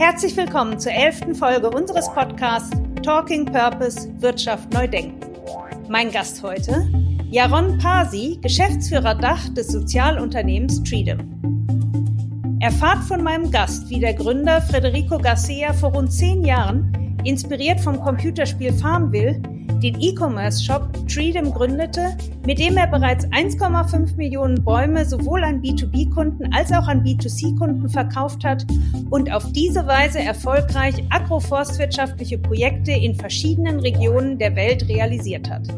Herzlich willkommen zur elften Folge unseres Podcasts Talking Purpose Wirtschaft neu denken. Mein Gast heute, Jaron Pasi, Geschäftsführer Dach des Sozialunternehmens Treedom. Erfahrt von meinem Gast, wie der Gründer Federico Garcia vor rund zehn Jahren, inspiriert vom Computerspiel Farmville, den E-Commerce-Shop Treedom gründete, mit dem er bereits 1,5 Millionen Bäume sowohl an B2B-Kunden als auch an B2C-Kunden verkauft hat und auf diese Weise erfolgreich agroforstwirtschaftliche Projekte in verschiedenen Regionen der Welt realisiert hat.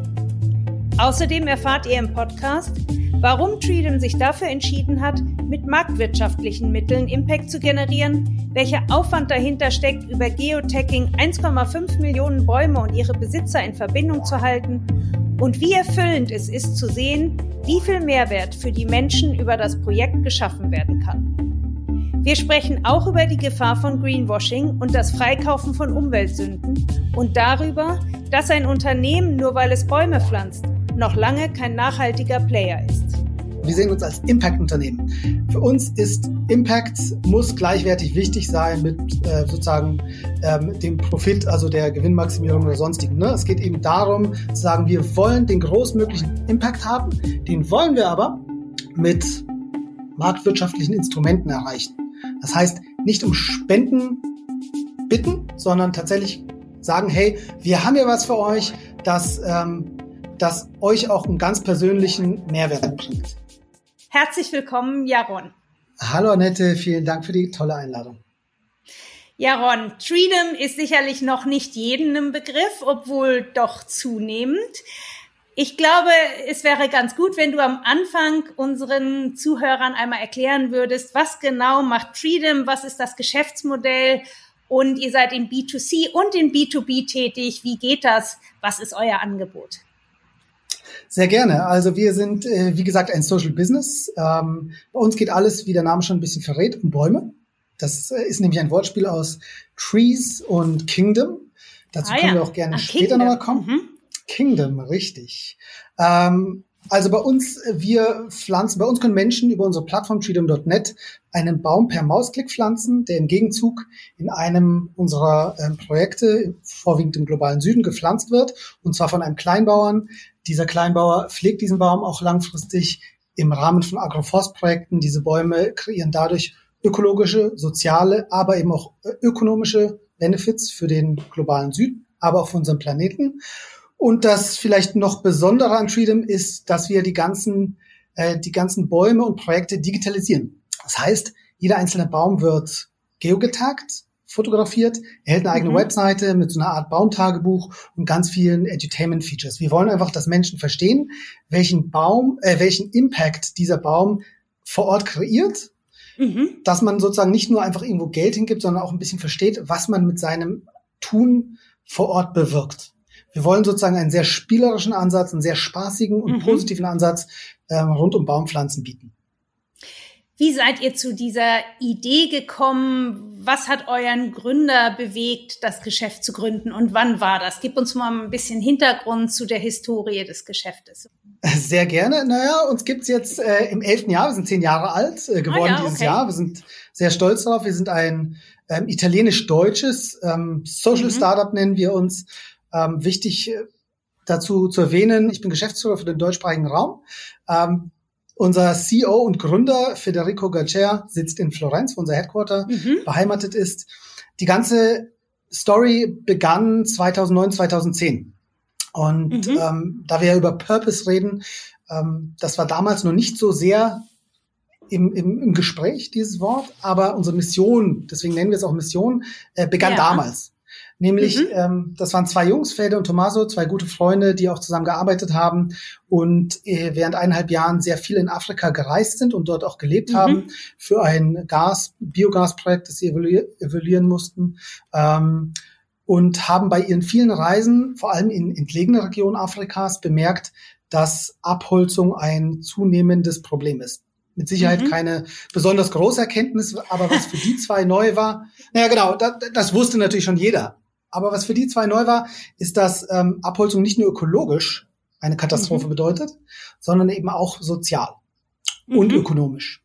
Außerdem erfahrt ihr im Podcast, warum Treedom sich dafür entschieden hat, mit marktwirtschaftlichen Mitteln Impact zu generieren, welcher Aufwand dahinter steckt, über Geotagging 1,5 Millionen Bäume und ihre Besitzer in Verbindung zu halten und wie erfüllend es ist zu sehen, wie viel Mehrwert für die Menschen über das Projekt geschaffen werden kann. Wir sprechen auch über die Gefahr von Greenwashing und das Freikaufen von Umweltsünden und darüber, dass ein Unternehmen, nur weil es Bäume pflanzt, noch lange kein nachhaltiger Player ist. Wir sehen uns als Impact-Unternehmen. Für uns ist Impact muss gleichwertig wichtig sein mit äh, sozusagen ähm, dem Profit, also der Gewinnmaximierung oder sonstigen. Ne? Es geht eben darum zu sagen, wir wollen den großmöglichen Impact haben, den wollen wir aber mit marktwirtschaftlichen Instrumenten erreichen. Das heißt, nicht um Spenden bitten, sondern tatsächlich sagen, hey, wir haben ja was für euch, das, ähm, das euch auch einen ganz persönlichen Mehrwert bringt. Herzlich willkommen, Jaron. Hallo Annette, vielen Dank für die tolle Einladung. Jaron, Freedom ist sicherlich noch nicht jedem im Begriff, obwohl doch zunehmend. Ich glaube, es wäre ganz gut, wenn du am Anfang unseren Zuhörern einmal erklären würdest, was genau macht Freedom, was ist das Geschäftsmodell und ihr seid in B2C und in B2B tätig. Wie geht das? Was ist euer Angebot? Sehr gerne. Also wir sind, äh, wie gesagt, ein Social Business. Ähm, bei uns geht alles, wie der Name schon ein bisschen verrät, um Bäume. Das äh, ist nämlich ein Wortspiel aus Trees und Kingdom. Dazu ah, können ja. wir auch gerne ah, später nochmal kommen. Mhm. Kingdom, richtig. Ähm, also bei uns, äh, wir pflanzen, bei uns können Menschen über unsere Plattform freedom.net einen Baum per Mausklick pflanzen, der im Gegenzug in einem unserer ähm, Projekte, vorwiegend im globalen Süden, gepflanzt wird, und zwar von einem Kleinbauern, dieser Kleinbauer pflegt diesen Baum auch langfristig im Rahmen von Agroforstprojekten. Diese Bäume kreieren dadurch ökologische, soziale, aber eben auch äh, ökonomische Benefits für den globalen Süden, aber auch für unseren Planeten. Und das vielleicht noch Besondere an Freedom ist, dass wir die ganzen, äh, die ganzen Bäume und Projekte digitalisieren. Das heißt, jeder einzelne Baum wird geogetagt, fotografiert, erhält eine eigene mhm. Webseite mit so einer Art Baumtagebuch und ganz vielen Edutainment-Features. Wir wollen einfach, dass Menschen verstehen, welchen Baum, äh, welchen Impact dieser Baum vor Ort kreiert, mhm. dass man sozusagen nicht nur einfach irgendwo Geld hingibt, sondern auch ein bisschen versteht, was man mit seinem Tun vor Ort bewirkt. Wir wollen sozusagen einen sehr spielerischen Ansatz, einen sehr spaßigen und mhm. positiven Ansatz ähm, rund um Baumpflanzen bieten. Wie seid ihr zu dieser Idee gekommen? Was hat euren Gründer bewegt, das Geschäft zu gründen und wann war das? Gib uns mal ein bisschen Hintergrund zu der Historie des Geschäftes. Sehr gerne. Naja, uns gibt's jetzt äh, im elften Jahr. Wir sind zehn Jahre alt äh, geworden ah, ja, dieses okay. Jahr. Wir sind sehr stolz darauf. Wir sind ein ähm, italienisch-deutsches ähm, Social mhm. Startup, nennen wir uns. Ähm, wichtig äh, dazu zu erwähnen, ich bin Geschäftsführer für den deutschsprachigen Raum. Ähm, unser CEO und Gründer Federico Gacer sitzt in Florenz, wo unser Headquarter mhm. beheimatet ist. Die ganze Story begann 2009, 2010. Und mhm. ähm, da wir über Purpose reden, ähm, das war damals noch nicht so sehr im, im, im Gespräch, dieses Wort, aber unsere Mission, deswegen nennen wir es auch Mission, äh, begann ja. damals. Nämlich, mhm. ähm, das waren zwei Jungs, Fede und Tommaso, zwei gute Freunde, die auch zusammen gearbeitet haben und äh, während eineinhalb Jahren sehr viel in Afrika gereist sind und dort auch gelebt mhm. haben für ein Gas, Biogasprojekt, das sie evaluieren mussten. Ähm, und haben bei ihren vielen Reisen, vor allem in entlegene Regionen Afrikas, bemerkt, dass Abholzung ein zunehmendes Problem ist mit Sicherheit mhm. keine besonders große Erkenntnis, aber was für die zwei neu war, naja genau, das, das wusste natürlich schon jeder. Aber was für die zwei neu war, ist, dass ähm, Abholzung nicht nur ökologisch eine Katastrophe mhm. bedeutet, sondern eben auch sozial mhm. und ökonomisch.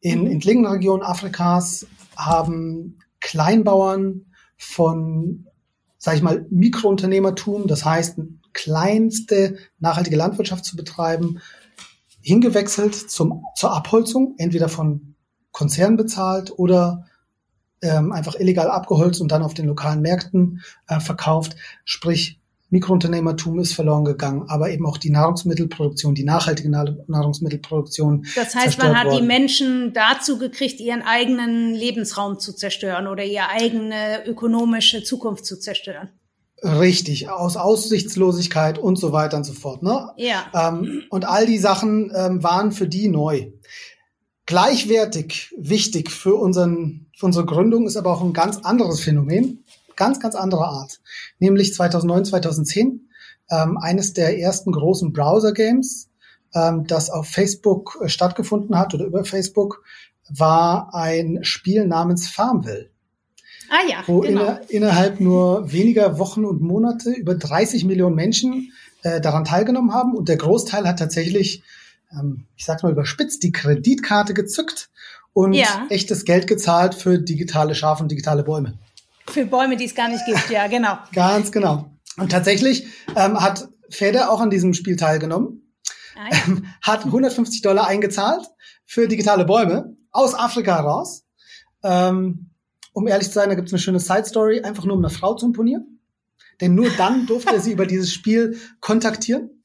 In mhm. entlegenen Regionen Afrikas haben Kleinbauern, von, sag ich mal, Mikrounternehmertum, das heißt, kleinste nachhaltige Landwirtschaft zu betreiben, hingewechselt zum, zur Abholzung, entweder von Konzernen bezahlt oder ähm, einfach illegal abgeholzt und dann auf den lokalen Märkten äh, verkauft. Sprich, Mikrounternehmertum ist verloren gegangen, aber eben auch die Nahrungsmittelproduktion, die nachhaltige Nahrungsmittelproduktion. Das heißt, man hat worden. die Menschen dazu gekriegt, ihren eigenen Lebensraum zu zerstören oder ihre eigene ökonomische Zukunft zu zerstören. Richtig, aus Aussichtslosigkeit und so weiter und so fort. Ne? Ja. Ähm, und all die Sachen ähm, waren für die neu. Gleichwertig wichtig für, unseren, für unsere Gründung ist aber auch ein ganz anderes Phänomen, ganz, ganz anderer Art. Nämlich 2009, 2010, ähm, eines der ersten großen Browser-Games, ähm, das auf Facebook äh, stattgefunden hat oder über Facebook, war ein Spiel namens Farmville. Ah ja, wo genau. inner, innerhalb nur weniger Wochen und Monate über 30 Millionen Menschen äh, daran teilgenommen haben und der Großteil hat tatsächlich ähm, ich sag's mal überspitzt, die Kreditkarte gezückt und ja. echtes Geld gezahlt für digitale Schafe und digitale Bäume. Für Bäume, die es gar nicht gibt, ja, genau. Ganz genau. Und tatsächlich ähm, hat Feder auch an diesem Spiel teilgenommen, ah, ähm, hat 150 Dollar eingezahlt für digitale Bäume aus Afrika heraus. Ähm, um ehrlich zu sein, da gibt's eine schöne Side-Story, einfach nur um eine Frau zu imponieren. Denn nur dann durfte er sie über dieses Spiel kontaktieren.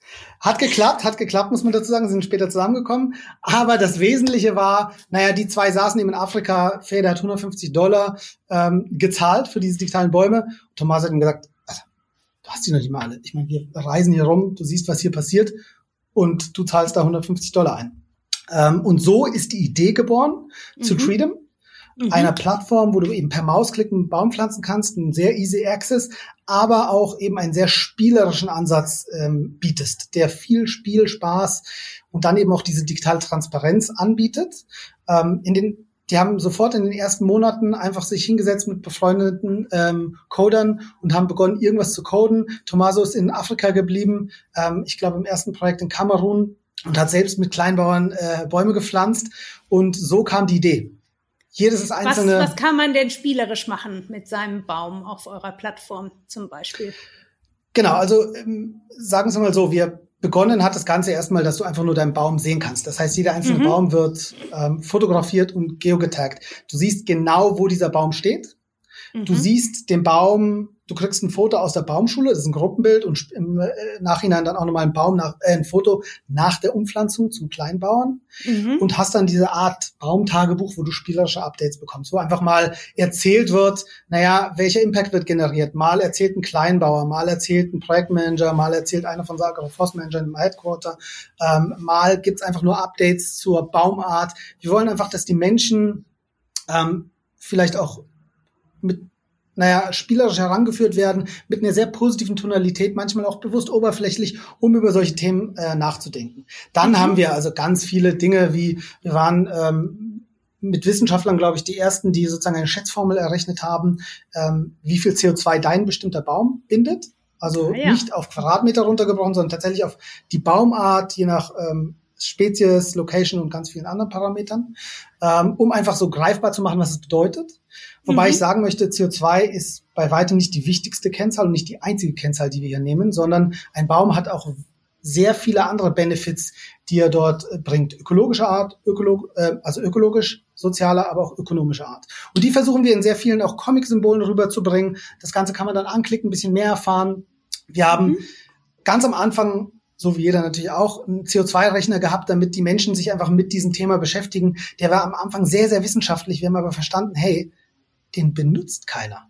Hat geklappt, hat geklappt, muss man dazu sagen, sind später zusammengekommen. Aber das Wesentliche war, naja, die zwei saßen eben in Afrika, Feder hat 150 Dollar ähm, gezahlt für diese digitalen Bäume. Und Thomas hat ihm gesagt, du hast die noch nicht mal alle. Ich meine, wir reisen hier rum, du siehst, was hier passiert und du zahlst da 150 Dollar ein. Ähm, und so ist die Idee geboren mhm. zu Freedom mhm. einer Plattform, wo du eben per Mausklick einen Baum pflanzen kannst, einen sehr easy access, aber auch eben einen sehr spielerischen Ansatz ähm, bietest, der viel Spiel, Spaß und dann eben auch diese digitale Transparenz anbietet. Ähm, in den die haben sofort in den ersten Monaten einfach sich hingesetzt mit befreundeten ähm, Codern und haben begonnen, irgendwas zu coden. Tomaso ist in Afrika geblieben, ähm, ich glaube im ersten Projekt in Kamerun und hat selbst mit Kleinbauern äh, Bäume gepflanzt. Und so kam die Idee. Jedes einzelne. Was, was kann man denn spielerisch machen mit seinem Baum auf eurer Plattform zum Beispiel? Genau, also ähm, sagen Sie mal so, wir begonnen hat das Ganze erstmal, dass du einfach nur deinen Baum sehen kannst. Das heißt, jeder einzelne mhm. Baum wird ähm, fotografiert und geogetaggt. Du siehst genau, wo dieser Baum steht. Mhm. Du siehst den Baum du kriegst ein Foto aus der Baumschule, das ist ein Gruppenbild und im äh, Nachhinein dann auch nochmal ein Baum nach, äh, ein Foto nach der Umpflanzung zum Kleinbauern mhm. und hast dann diese Art Baumtagebuch, wo du spielerische Updates bekommst, wo einfach mal erzählt wird, naja, welcher Impact wird generiert. Mal erzählt ein Kleinbauer, mal erzählt ein Projektmanager, mal erzählt einer von Sager Forstmanager im Headquarter, ähm, mal gibt's einfach nur Updates zur Baumart. Wir wollen einfach, dass die Menschen ähm, vielleicht auch mit naja, spielerisch herangeführt werden, mit einer sehr positiven Tonalität, manchmal auch bewusst oberflächlich, um über solche Themen äh, nachzudenken. Dann mhm. haben wir also ganz viele Dinge wie, wir waren ähm, mit Wissenschaftlern, glaube ich, die ersten, die sozusagen eine Schätzformel errechnet haben, ähm, wie viel CO2 dein bestimmter Baum bindet. Also ah, ja. nicht auf Quadratmeter runtergebrochen, sondern tatsächlich auf die Baumart, je nach ähm, Spezies, Location und ganz vielen anderen Parametern, ähm, um einfach so greifbar zu machen, was es bedeutet. Wobei mhm. ich sagen möchte, CO2 ist bei weitem nicht die wichtigste Kennzahl und nicht die einzige Kennzahl, die wir hier nehmen, sondern ein Baum hat auch sehr viele andere Benefits, die er dort äh, bringt. Ökologischer Art, ökolog, äh, also ökologisch, sozialer, aber auch ökonomischer Art. Und die versuchen wir in sehr vielen auch Comic-Symbolen rüberzubringen. Das Ganze kann man dann anklicken, ein bisschen mehr erfahren. Wir haben mhm. ganz am Anfang so wie jeder natürlich auch, einen CO2-Rechner gehabt, damit die Menschen sich einfach mit diesem Thema beschäftigen. Der war am Anfang sehr, sehr wissenschaftlich. Wir haben aber verstanden, hey, den benutzt keiner.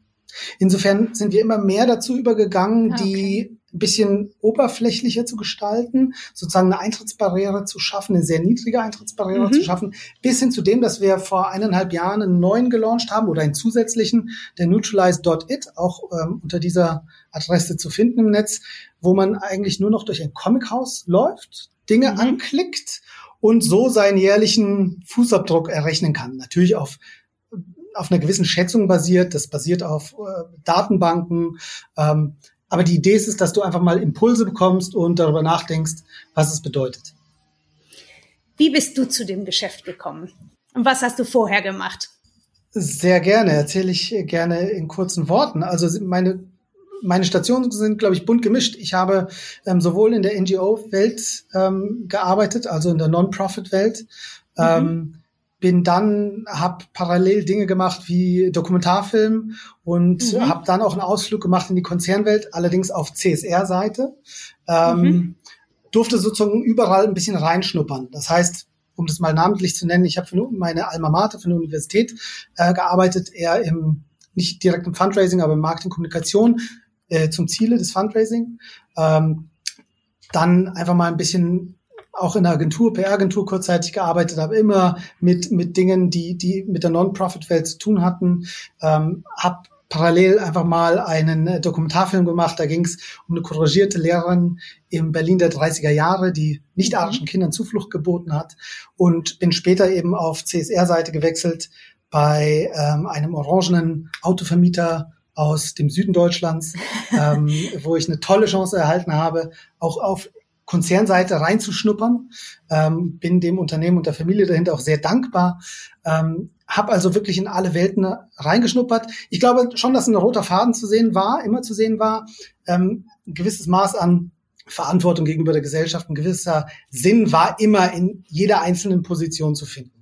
Insofern sind wir immer mehr dazu übergegangen, ah, okay. die ein bisschen oberflächlicher zu gestalten, sozusagen eine Eintrittsbarriere zu schaffen, eine sehr niedrige Eintrittsbarriere mhm. zu schaffen, bis hin zu dem, dass wir vor eineinhalb Jahren einen neuen gelauncht haben oder einen zusätzlichen, der Neutralize.it, auch ähm, unter dieser Adresse zu finden im Netz, wo man eigentlich nur noch durch ein Comichaus läuft, Dinge mhm. anklickt und so seinen jährlichen Fußabdruck errechnen kann. Natürlich auf auf einer gewissen Schätzung basiert, das basiert auf äh, Datenbanken. Ähm, aber die Idee ist es, dass du einfach mal Impulse bekommst und darüber nachdenkst, was es bedeutet. Wie bist du zu dem Geschäft gekommen? Und was hast du vorher gemacht? Sehr gerne, erzähle ich gerne in kurzen Worten. Also meine meine Stationen sind, glaube ich, bunt gemischt. Ich habe ähm, sowohl in der NGO-Welt ähm, gearbeitet, also in der Non-Profit-Welt, mhm. ähm, bin dann, habe parallel Dinge gemacht wie Dokumentarfilm und mhm. habe dann auch einen Ausflug gemacht in die Konzernwelt, allerdings auf CSR-Seite. Ähm, mhm. Durfte sozusagen überall ein bisschen reinschnuppern. Das heißt, um das mal namentlich zu nennen, ich habe für meine Alma Mater, für eine Universität äh, gearbeitet, eher im nicht direkt im Fundraising, aber im Marketing, Kommunikation äh, zum Ziele des Fundraising. Ähm, dann einfach mal ein bisschen auch in der Agentur, PR-Agentur kurzzeitig gearbeitet, habe immer mit, mit Dingen, die, die mit der Non-Profit-Welt zu tun hatten. Ähm, habe parallel einfach mal einen äh, Dokumentarfilm gemacht. Da ging es um eine couragierte Lehrerin im Berlin der 30er Jahre, die nicht-arischen mhm. Kindern Zuflucht geboten hat. Und bin später eben auf CSR-Seite gewechselt bei ähm, einem orangenen Autovermieter aus dem Süden Deutschlands, ähm, wo ich eine tolle Chance erhalten habe, auch auf Konzernseite reinzuschnuppern. Ähm, bin dem Unternehmen und der Familie dahinter auch sehr dankbar. Ähm, habe also wirklich in alle Welten reingeschnuppert. Ich glaube schon, dass ein roter Faden zu sehen war, immer zu sehen war, ähm, ein gewisses Maß an Verantwortung gegenüber der Gesellschaft, ein gewisser Sinn war immer in jeder einzelnen Position zu finden.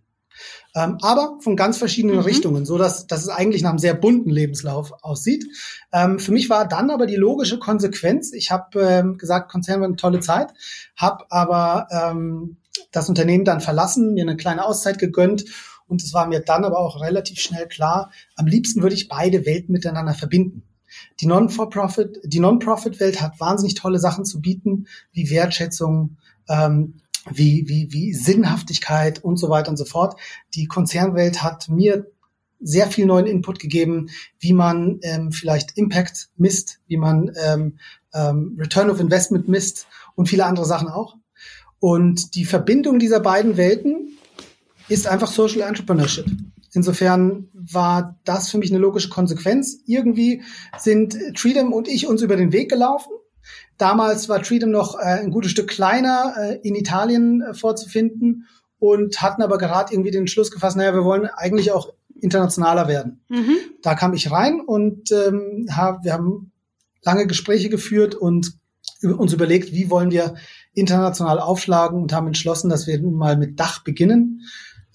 Ähm, aber von ganz verschiedenen mhm. Richtungen, so dass, dass es eigentlich nach einem sehr bunten Lebenslauf aussieht. Ähm, für mich war dann aber die logische Konsequenz, ich habe ähm, gesagt, Konzern war eine tolle Zeit, habe aber ähm, das Unternehmen dann verlassen, mir eine kleine Auszeit gegönnt und es war mir dann aber auch relativ schnell klar, am liebsten würde ich beide Welten miteinander verbinden. Die Non-for-Profit, die Non-Profit-Welt hat wahnsinnig tolle Sachen zu bieten, wie Wertschätzung, ähm, wie, wie, wie Sinnhaftigkeit und so weiter und so fort. Die Konzernwelt hat mir sehr viel neuen Input gegeben, wie man ähm, vielleicht Impact misst, wie man ähm, ähm, Return of Investment misst und viele andere Sachen auch. Und die Verbindung dieser beiden Welten ist einfach Social Entrepreneurship. Insofern war das für mich eine logische Konsequenz. Irgendwie sind Treedom und ich uns über den Weg gelaufen Damals war Treedom noch äh, ein gutes Stück kleiner äh, in Italien äh, vorzufinden und hatten aber gerade irgendwie den Schluss gefasst, naja, wir wollen eigentlich auch internationaler werden. Mhm. Da kam ich rein und ähm, hab, wir haben lange Gespräche geführt und uns überlegt, wie wollen wir international aufschlagen und haben entschlossen, dass wir nun mal mit Dach beginnen.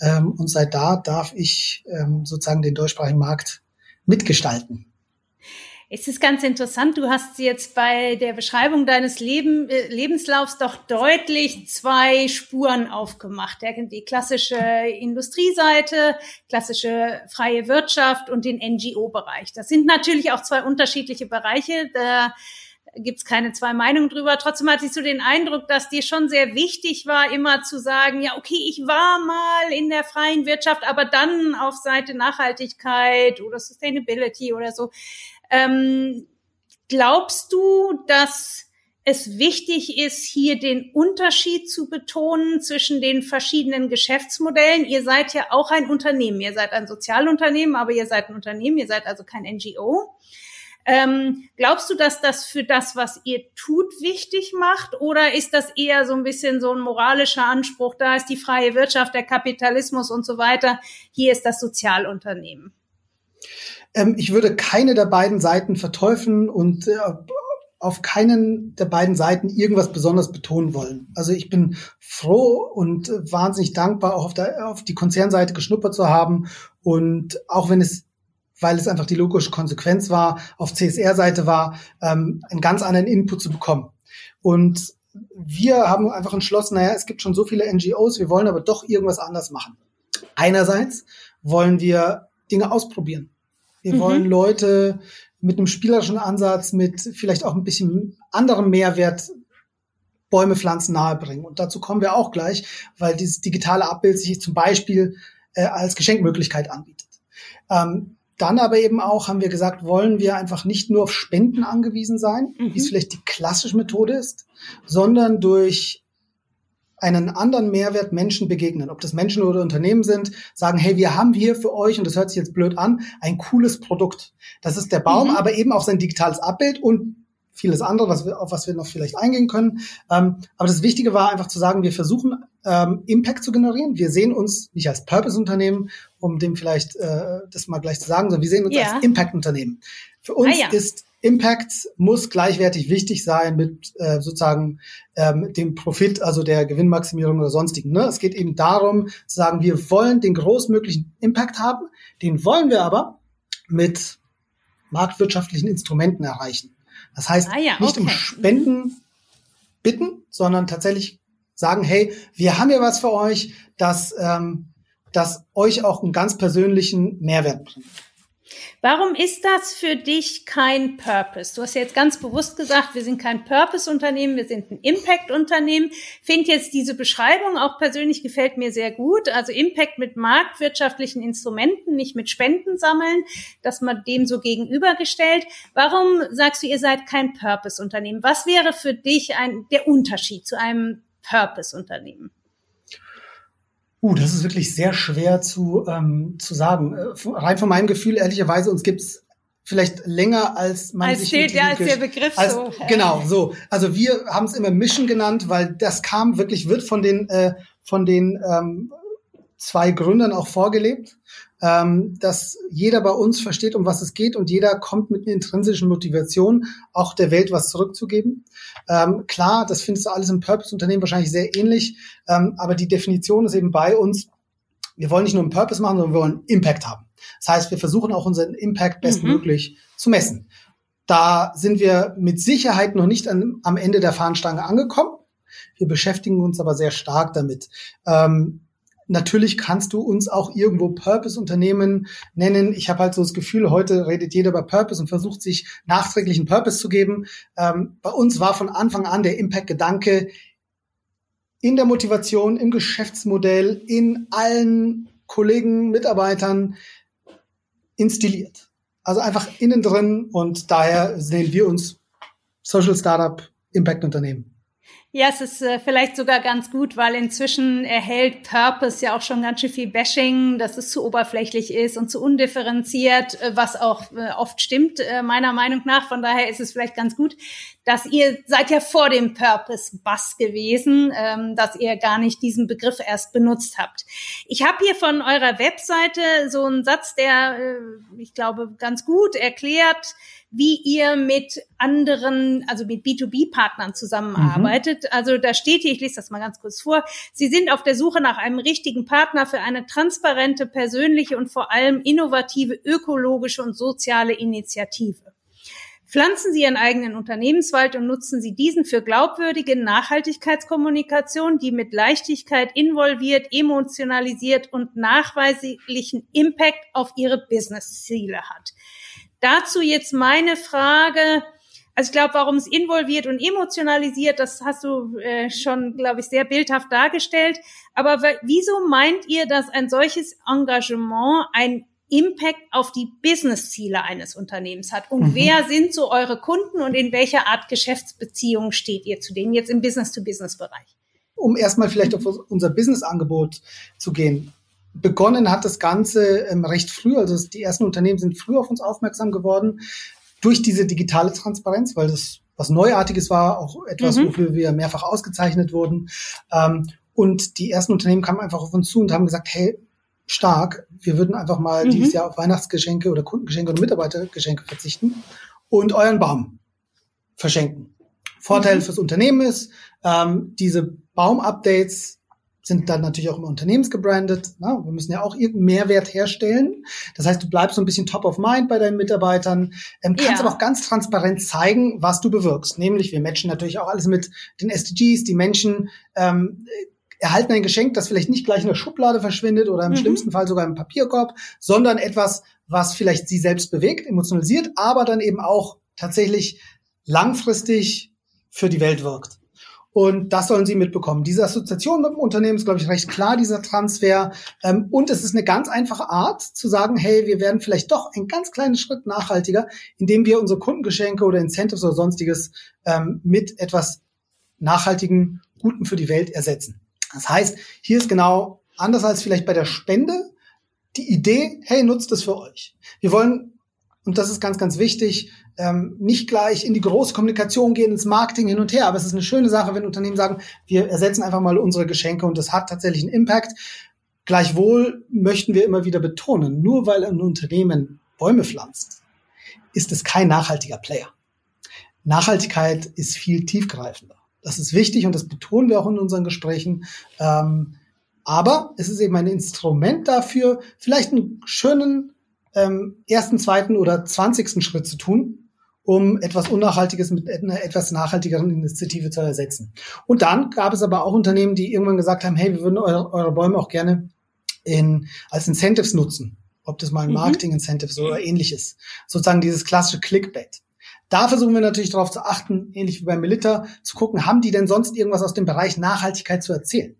Ähm, und seit da darf ich ähm, sozusagen den deutschsprachigen Markt mitgestalten. Es ist ganz interessant, du hast jetzt bei der Beschreibung deines Leben, äh, Lebenslaufs doch deutlich zwei Spuren aufgemacht. Die klassische Industrieseite, klassische freie Wirtschaft und den NGO-Bereich. Das sind natürlich auch zwei unterschiedliche Bereiche. Da gibt's keine zwei Meinungen drüber. Trotzdem hatte ich so den Eindruck, dass dir schon sehr wichtig war, immer zu sagen, ja, okay, ich war mal in der freien Wirtschaft, aber dann auf Seite Nachhaltigkeit oder Sustainability oder so. Ähm, glaubst du, dass es wichtig ist, hier den Unterschied zu betonen zwischen den verschiedenen Geschäftsmodellen. Ihr seid ja auch ein Unternehmen. Ihr seid ein Sozialunternehmen, aber ihr seid ein Unternehmen. Ihr seid also kein NGO. Ähm, glaubst du, dass das für das, was ihr tut, wichtig macht? Oder ist das eher so ein bisschen so ein moralischer Anspruch? Da ist die freie Wirtschaft, der Kapitalismus und so weiter. Hier ist das Sozialunternehmen. Ähm, ich würde keine der beiden Seiten verteufeln und äh, auf keinen der beiden Seiten irgendwas besonders betonen wollen. Also ich bin froh und wahnsinnig dankbar, auch auf, der, auf die Konzernseite geschnuppert zu haben. Und auch wenn es, weil es einfach die logische Konsequenz war, auf CSR-Seite war, ähm, einen ganz anderen Input zu bekommen. Und wir haben einfach entschlossen, naja, es gibt schon so viele NGOs, wir wollen aber doch irgendwas anders machen. Einerseits wollen wir Dinge ausprobieren. Wir mhm. wollen Leute mit einem spielerischen Ansatz, mit vielleicht auch ein bisschen anderem Mehrwert Bäume, Pflanzen nahebringen. Und dazu kommen wir auch gleich, weil dieses digitale Abbild sich zum Beispiel äh, als Geschenkmöglichkeit anbietet. Ähm, dann aber eben auch haben wir gesagt, wollen wir einfach nicht nur auf Spenden angewiesen sein, mhm. wie es vielleicht die klassische Methode ist, sondern durch einen anderen Mehrwert Menschen begegnen, ob das Menschen oder Unternehmen sind, sagen, hey, wir haben hier für euch, und das hört sich jetzt blöd an, ein cooles Produkt. Das ist der Baum, mhm. aber eben auch sein digitales Abbild und vieles andere, was wir, auf was wir noch vielleicht eingehen können. Ähm, aber das Wichtige war einfach zu sagen, wir versuchen ähm, Impact zu generieren. Wir sehen uns nicht als Purpose-Unternehmen, um dem vielleicht äh, das mal gleich zu sagen, sondern wir sehen uns ja. als Impact-Unternehmen. Für uns ah, ja. ist Impact muss gleichwertig wichtig sein mit äh, sozusagen ähm, dem Profit, also der Gewinnmaximierung oder sonstigen. Ne? Es geht eben darum zu sagen, wir wollen den großmöglichen Impact haben, den wollen wir aber mit marktwirtschaftlichen Instrumenten erreichen. Das heißt, ah, ja, nicht um Spenden bitten, sondern tatsächlich sagen, hey, wir haben ja was für euch, das, ähm, das euch auch einen ganz persönlichen Mehrwert bringt. Warum ist das für dich kein Purpose? Du hast ja jetzt ganz bewusst gesagt, wir sind kein Purpose-Unternehmen, wir sind ein Impact-Unternehmen. Finde jetzt diese Beschreibung auch persönlich gefällt mir sehr gut. Also Impact mit marktwirtschaftlichen Instrumenten, nicht mit Spenden sammeln, dass man dem so gegenübergestellt. Warum sagst du, ihr seid kein Purpose-Unternehmen? Was wäre für dich ein, der Unterschied zu einem Purpose-Unternehmen? Uh, das ist wirklich sehr schwer zu, ähm, zu sagen. Äh, rein von meinem Gefühl, ehrlicherweise, uns gibt's vielleicht länger als man als sich steht ja als der Begriff als, so. Genau, so. Also wir haben es immer Mission genannt, weil das kam wirklich wird von den äh, von den ähm, zwei Gründern auch vorgelebt ähm, dass jeder bei uns versteht, um was es geht und jeder kommt mit einer intrinsischen Motivation, auch der Welt was zurückzugeben. Ähm, klar, das findest du alles im Purpose-Unternehmen wahrscheinlich sehr ähnlich, ähm, aber die Definition ist eben bei uns, wir wollen nicht nur einen Purpose machen, sondern wir wollen Impact haben. Das heißt, wir versuchen auch unseren Impact bestmöglich mhm. zu messen. Da sind wir mit Sicherheit noch nicht an, am Ende der Fahnenstange angekommen. Wir beschäftigen uns aber sehr stark damit. Ähm, Natürlich kannst du uns auch irgendwo Purpose-Unternehmen nennen. Ich habe halt so das Gefühl, heute redet jeder über Purpose und versucht sich nachträglich einen Purpose zu geben. Ähm, bei uns war von Anfang an der Impact-Gedanke in der Motivation, im Geschäftsmodell, in allen Kollegen, Mitarbeitern instilliert. Also einfach innen drin und daher sehen wir uns Social Startup Impact Unternehmen. Ja, es ist äh, vielleicht sogar ganz gut, weil inzwischen erhält Purpose ja auch schon ganz schön viel Bashing, dass es zu oberflächlich ist und zu undifferenziert, äh, was auch äh, oft stimmt, äh, meiner Meinung nach. Von daher ist es vielleicht ganz gut, dass ihr seid ja vor dem Purpose-Bus gewesen, ähm, dass ihr gar nicht diesen Begriff erst benutzt habt. Ich habe hier von eurer Webseite so einen Satz, der, äh, ich glaube, ganz gut erklärt, wie ihr mit anderen, also mit B2B-Partnern zusammenarbeitet. Mhm. Also da steht hier, ich lese das mal ganz kurz vor, Sie sind auf der Suche nach einem richtigen Partner für eine transparente, persönliche und vor allem innovative ökologische und soziale Initiative. Pflanzen Sie Ihren eigenen Unternehmenswald und nutzen Sie diesen für glaubwürdige Nachhaltigkeitskommunikation, die mit Leichtigkeit involviert, emotionalisiert und nachweislichen Impact auf Ihre Business-Ziele hat. Dazu jetzt meine Frage. Also ich glaube, warum es involviert und emotionalisiert, das hast du äh, schon, glaube ich, sehr bildhaft dargestellt. Aber wieso meint ihr, dass ein solches Engagement ein Impact auf die Businessziele eines Unternehmens hat? Und mhm. wer sind so eure Kunden und in welcher Art Geschäftsbeziehung steht ihr zu denen jetzt im Business-to-Business-Bereich? Um erstmal vielleicht auf unser Business-Angebot zu gehen begonnen hat das Ganze ähm, recht früh, also die ersten Unternehmen sind früh auf uns aufmerksam geworden durch diese digitale Transparenz, weil das was Neuartiges war, auch etwas, mhm. wofür wir mehrfach ausgezeichnet wurden. Ähm, und die ersten Unternehmen kamen einfach auf uns zu und haben gesagt, hey, stark, wir würden einfach mal mhm. dieses Jahr auf Weihnachtsgeschenke oder Kundengeschenke oder Mitarbeitergeschenke verzichten und euren Baum verschenken. Vorteil mhm. fürs Unternehmen ist, ähm, diese Baum-Updates sind dann natürlich auch immer unternehmensgebrandet. Ne? Wir müssen ja auch irgendeinen Mehrwert herstellen. Das heißt, du bleibst so ein bisschen top of mind bei deinen Mitarbeitern, ähm, kannst ja. aber auch ganz transparent zeigen, was du bewirkst. Nämlich, wir matchen natürlich auch alles mit den SDGs. Die Menschen ähm, erhalten ein Geschenk, das vielleicht nicht gleich in der Schublade verschwindet oder im mhm. schlimmsten Fall sogar im Papierkorb, sondern etwas, was vielleicht sie selbst bewegt, emotionalisiert, aber dann eben auch tatsächlich langfristig für die Welt wirkt. Und das sollen sie mitbekommen. Diese Assoziation mit dem Unternehmen ist, glaube ich, recht klar, dieser Transfer. Ähm, und es ist eine ganz einfache Art zu sagen, hey, wir werden vielleicht doch ein ganz kleinen Schritt nachhaltiger, indem wir unsere Kundengeschenke oder Incentives oder sonstiges ähm, mit etwas nachhaltigen, Guten für die Welt ersetzen. Das heißt, hier ist genau anders als vielleicht bei der Spende die Idee, hey, nutzt es für euch. Wir wollen und das ist ganz, ganz wichtig, ähm, nicht gleich in die große Kommunikation gehen, ins Marketing hin und her. Aber es ist eine schöne Sache, wenn Unternehmen sagen, wir ersetzen einfach mal unsere Geschenke und das hat tatsächlich einen Impact. Gleichwohl möchten wir immer wieder betonen, nur weil ein Unternehmen Bäume pflanzt, ist es kein nachhaltiger Player. Nachhaltigkeit ist viel tiefgreifender. Das ist wichtig und das betonen wir auch in unseren Gesprächen. Ähm, aber es ist eben ein Instrument dafür, vielleicht einen schönen ähm, ersten, zweiten oder zwanzigsten Schritt zu tun, um etwas Unnachhaltiges mit einer etwas nachhaltigeren Initiative zu ersetzen. Und dann gab es aber auch Unternehmen, die irgendwann gesagt haben, hey, wir würden eure, eure Bäume auch gerne in, als Incentives nutzen. Ob das mal ein mhm. Marketing-Incentives oder ähnliches. Sozusagen dieses klassische Clickbait. Da versuchen wir natürlich darauf zu achten, ähnlich wie bei Melita, zu gucken, haben die denn sonst irgendwas aus dem Bereich Nachhaltigkeit zu erzählen?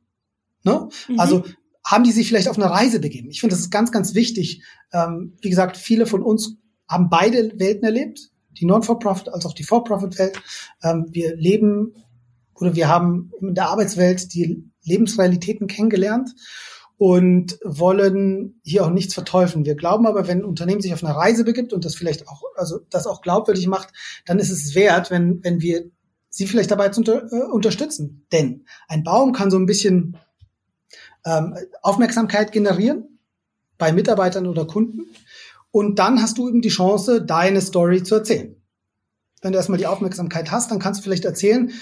Ne? Mhm. Also haben die sich vielleicht auf eine Reise begeben. Ich finde, das ist ganz, ganz wichtig. Ähm, wie gesagt, viele von uns haben beide Welten erlebt, die Non-for-Profit als auch die For-Profit-Welt. Ähm, wir leben oder wir haben in der Arbeitswelt die Lebensrealitäten kennengelernt und wollen hier auch nichts verteufeln. Wir glauben aber, wenn ein Unternehmen sich auf eine Reise begibt und das vielleicht auch, also das auch glaubwürdig macht, dann ist es wert, wenn, wenn wir sie vielleicht dabei zu unter, äh, unterstützen. Denn ein Baum kann so ein bisschen ähm, Aufmerksamkeit generieren bei Mitarbeitern oder Kunden. Und dann hast du eben die Chance, deine Story zu erzählen. Wenn du erstmal die Aufmerksamkeit hast, dann kannst du vielleicht erzählen,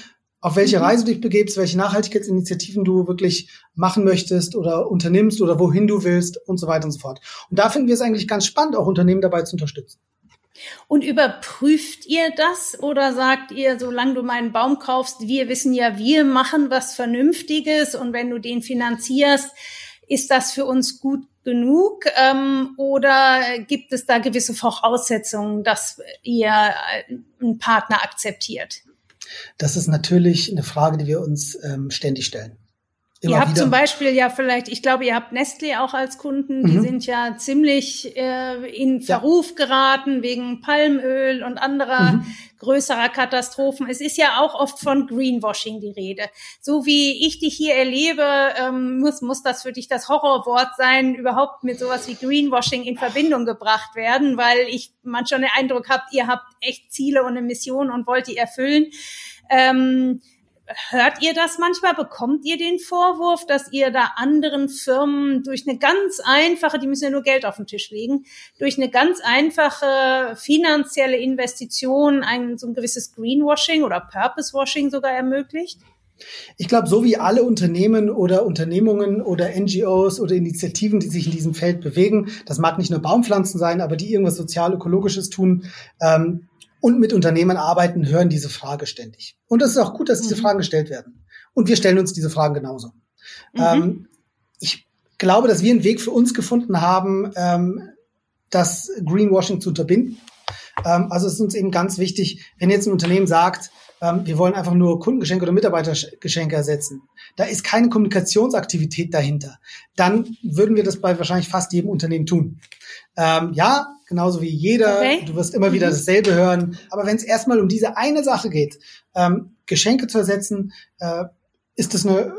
auf welche mhm. Reise du dich begibst, welche Nachhaltigkeitsinitiativen du wirklich machen möchtest oder unternimmst oder wohin du willst und so weiter und so fort. Und da finden wir es eigentlich ganz spannend, auch Unternehmen dabei zu unterstützen. Und überprüft ihr das oder sagt ihr, solange du meinen Baum kaufst, wir wissen ja, wir machen was Vernünftiges und wenn du den finanzierst, ist das für uns gut genug? Ähm, oder gibt es da gewisse Voraussetzungen, dass ihr einen Partner akzeptiert? Das ist natürlich eine Frage, die wir uns ähm, ständig stellen. Ihr habt wieder. zum Beispiel ja vielleicht, ich glaube, ihr habt Nestle auch als Kunden, die mhm. sind ja ziemlich äh, in Verruf ja. geraten wegen Palmöl und anderer mhm. größerer Katastrophen. Es ist ja auch oft von Greenwashing die Rede. So wie ich dich hier erlebe, ähm, muss, muss das für dich das Horrorwort sein, überhaupt mit sowas wie Greenwashing in Verbindung gebracht werden, weil ich manchmal den Eindruck habe, ihr habt echt Ziele und eine Mission und wollt die erfüllen. Ähm, hört ihr das manchmal? Bekommt ihr den Vorwurf, dass ihr da anderen Firmen durch eine ganz einfache, die müssen ja nur Geld auf den Tisch legen, durch eine ganz einfache finanzielle Investition ein so ein gewisses Greenwashing oder Purposewashing sogar ermöglicht? Ich glaube, so wie alle Unternehmen oder Unternehmungen oder NGOs oder Initiativen, die sich in diesem Feld bewegen, das mag nicht nur Baumpflanzen sein, aber die irgendwas sozial-ökologisches tun, ähm, und mit Unternehmen arbeiten, hören diese Frage ständig. Und es ist auch gut, dass diese mhm. Fragen gestellt werden. Und wir stellen uns diese Fragen genauso. Mhm. Ähm, ich glaube, dass wir einen Weg für uns gefunden haben, ähm, das Greenwashing zu unterbinden. Ähm, also es ist uns eben ganz wichtig, wenn jetzt ein Unternehmen sagt, ähm, wir wollen einfach nur Kundengeschenke oder Mitarbeitergeschenke ersetzen, da ist keine Kommunikationsaktivität dahinter, dann würden wir das bei wahrscheinlich fast jedem Unternehmen tun. Ähm, ja, genauso wie jeder. Okay. Du wirst immer wieder mhm. dasselbe hören. Aber wenn es erstmal um diese eine Sache geht, ähm, Geschenke zu ersetzen, äh, ist das eine,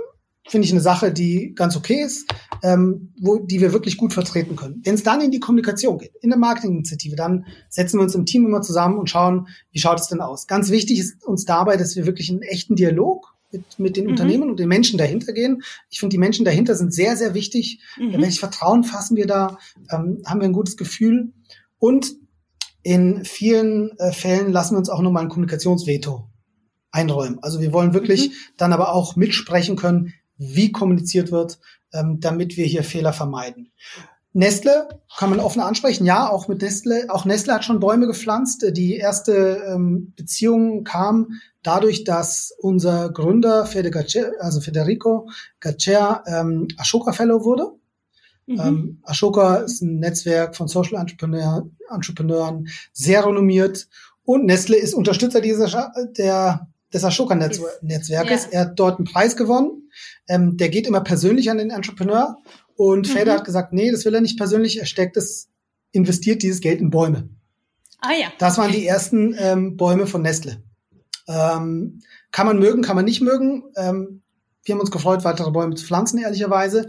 finde ich, eine Sache, die ganz okay ist, ähm, wo, die wir wirklich gut vertreten können. Wenn es dann in die Kommunikation geht, in der Marketinginitiative, dann setzen wir uns im Team immer zusammen und schauen, wie schaut es denn aus. Ganz wichtig ist uns dabei, dass wir wirklich einen echten Dialog mit, mit den mhm. Unternehmen und den Menschen dahinter gehen. Ich finde, die Menschen dahinter sind sehr, sehr wichtig. Mhm. Welches Vertrauen fassen wir da? Ähm, haben wir ein gutes Gefühl? Und in vielen äh, Fällen lassen wir uns auch nochmal ein Kommunikationsveto einräumen. Also wir wollen wirklich mhm. dann aber auch mitsprechen können, wie kommuniziert wird, ähm, damit wir hier Fehler vermeiden. Nestle kann man offen ansprechen. Ja, auch mit Nestle. Auch Nestle hat schon Bäume gepflanzt. Die erste ähm, Beziehung kam dadurch, dass unser Gründer also Federico Gaccia ähm, Ashoka Fellow wurde. Mhm. Ähm, Ashoka ist ein Netzwerk von Social Entrepreneur, Entrepreneuren, sehr renommiert. Und Nestle ist Unterstützer dieser, der, des Ashoka-Netzwerkes. Ja. Er hat dort einen Preis gewonnen. Ähm, der geht immer persönlich an den Entrepreneur. Und mhm. Felder hat gesagt, nee, das will er nicht persönlich. Er steckt es, investiert dieses Geld in Bäume. Ah ja. Das waren die ersten ähm, Bäume von Nestle. Ähm, kann man mögen, kann man nicht mögen. Ähm, wir haben uns gefreut, weitere Bäume zu pflanzen, ehrlicherweise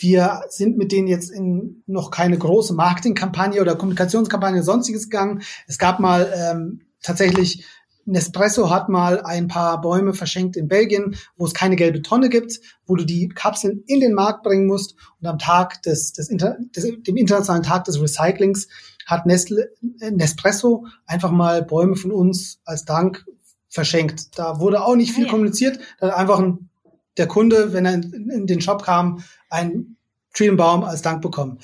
Wir sind mit denen jetzt in noch keine große Marketingkampagne oder Kommunikationskampagne sonstiges gegangen. Es gab mal ähm, tatsächlich Nespresso hat mal ein paar Bäume verschenkt in Belgien, wo es keine gelbe Tonne gibt, wo du die Kapseln in den Markt bringen musst. Und am Tag des, des, Inter, des dem internationalen Tag des Recyclings hat Nestle, äh, Nespresso einfach mal Bäume von uns als Dank verschenkt. Da wurde auch nicht viel ja. kommuniziert. Da hat einfach ein, der Kunde, wenn er in, den Shop kam, ein Baum als Dank bekommen.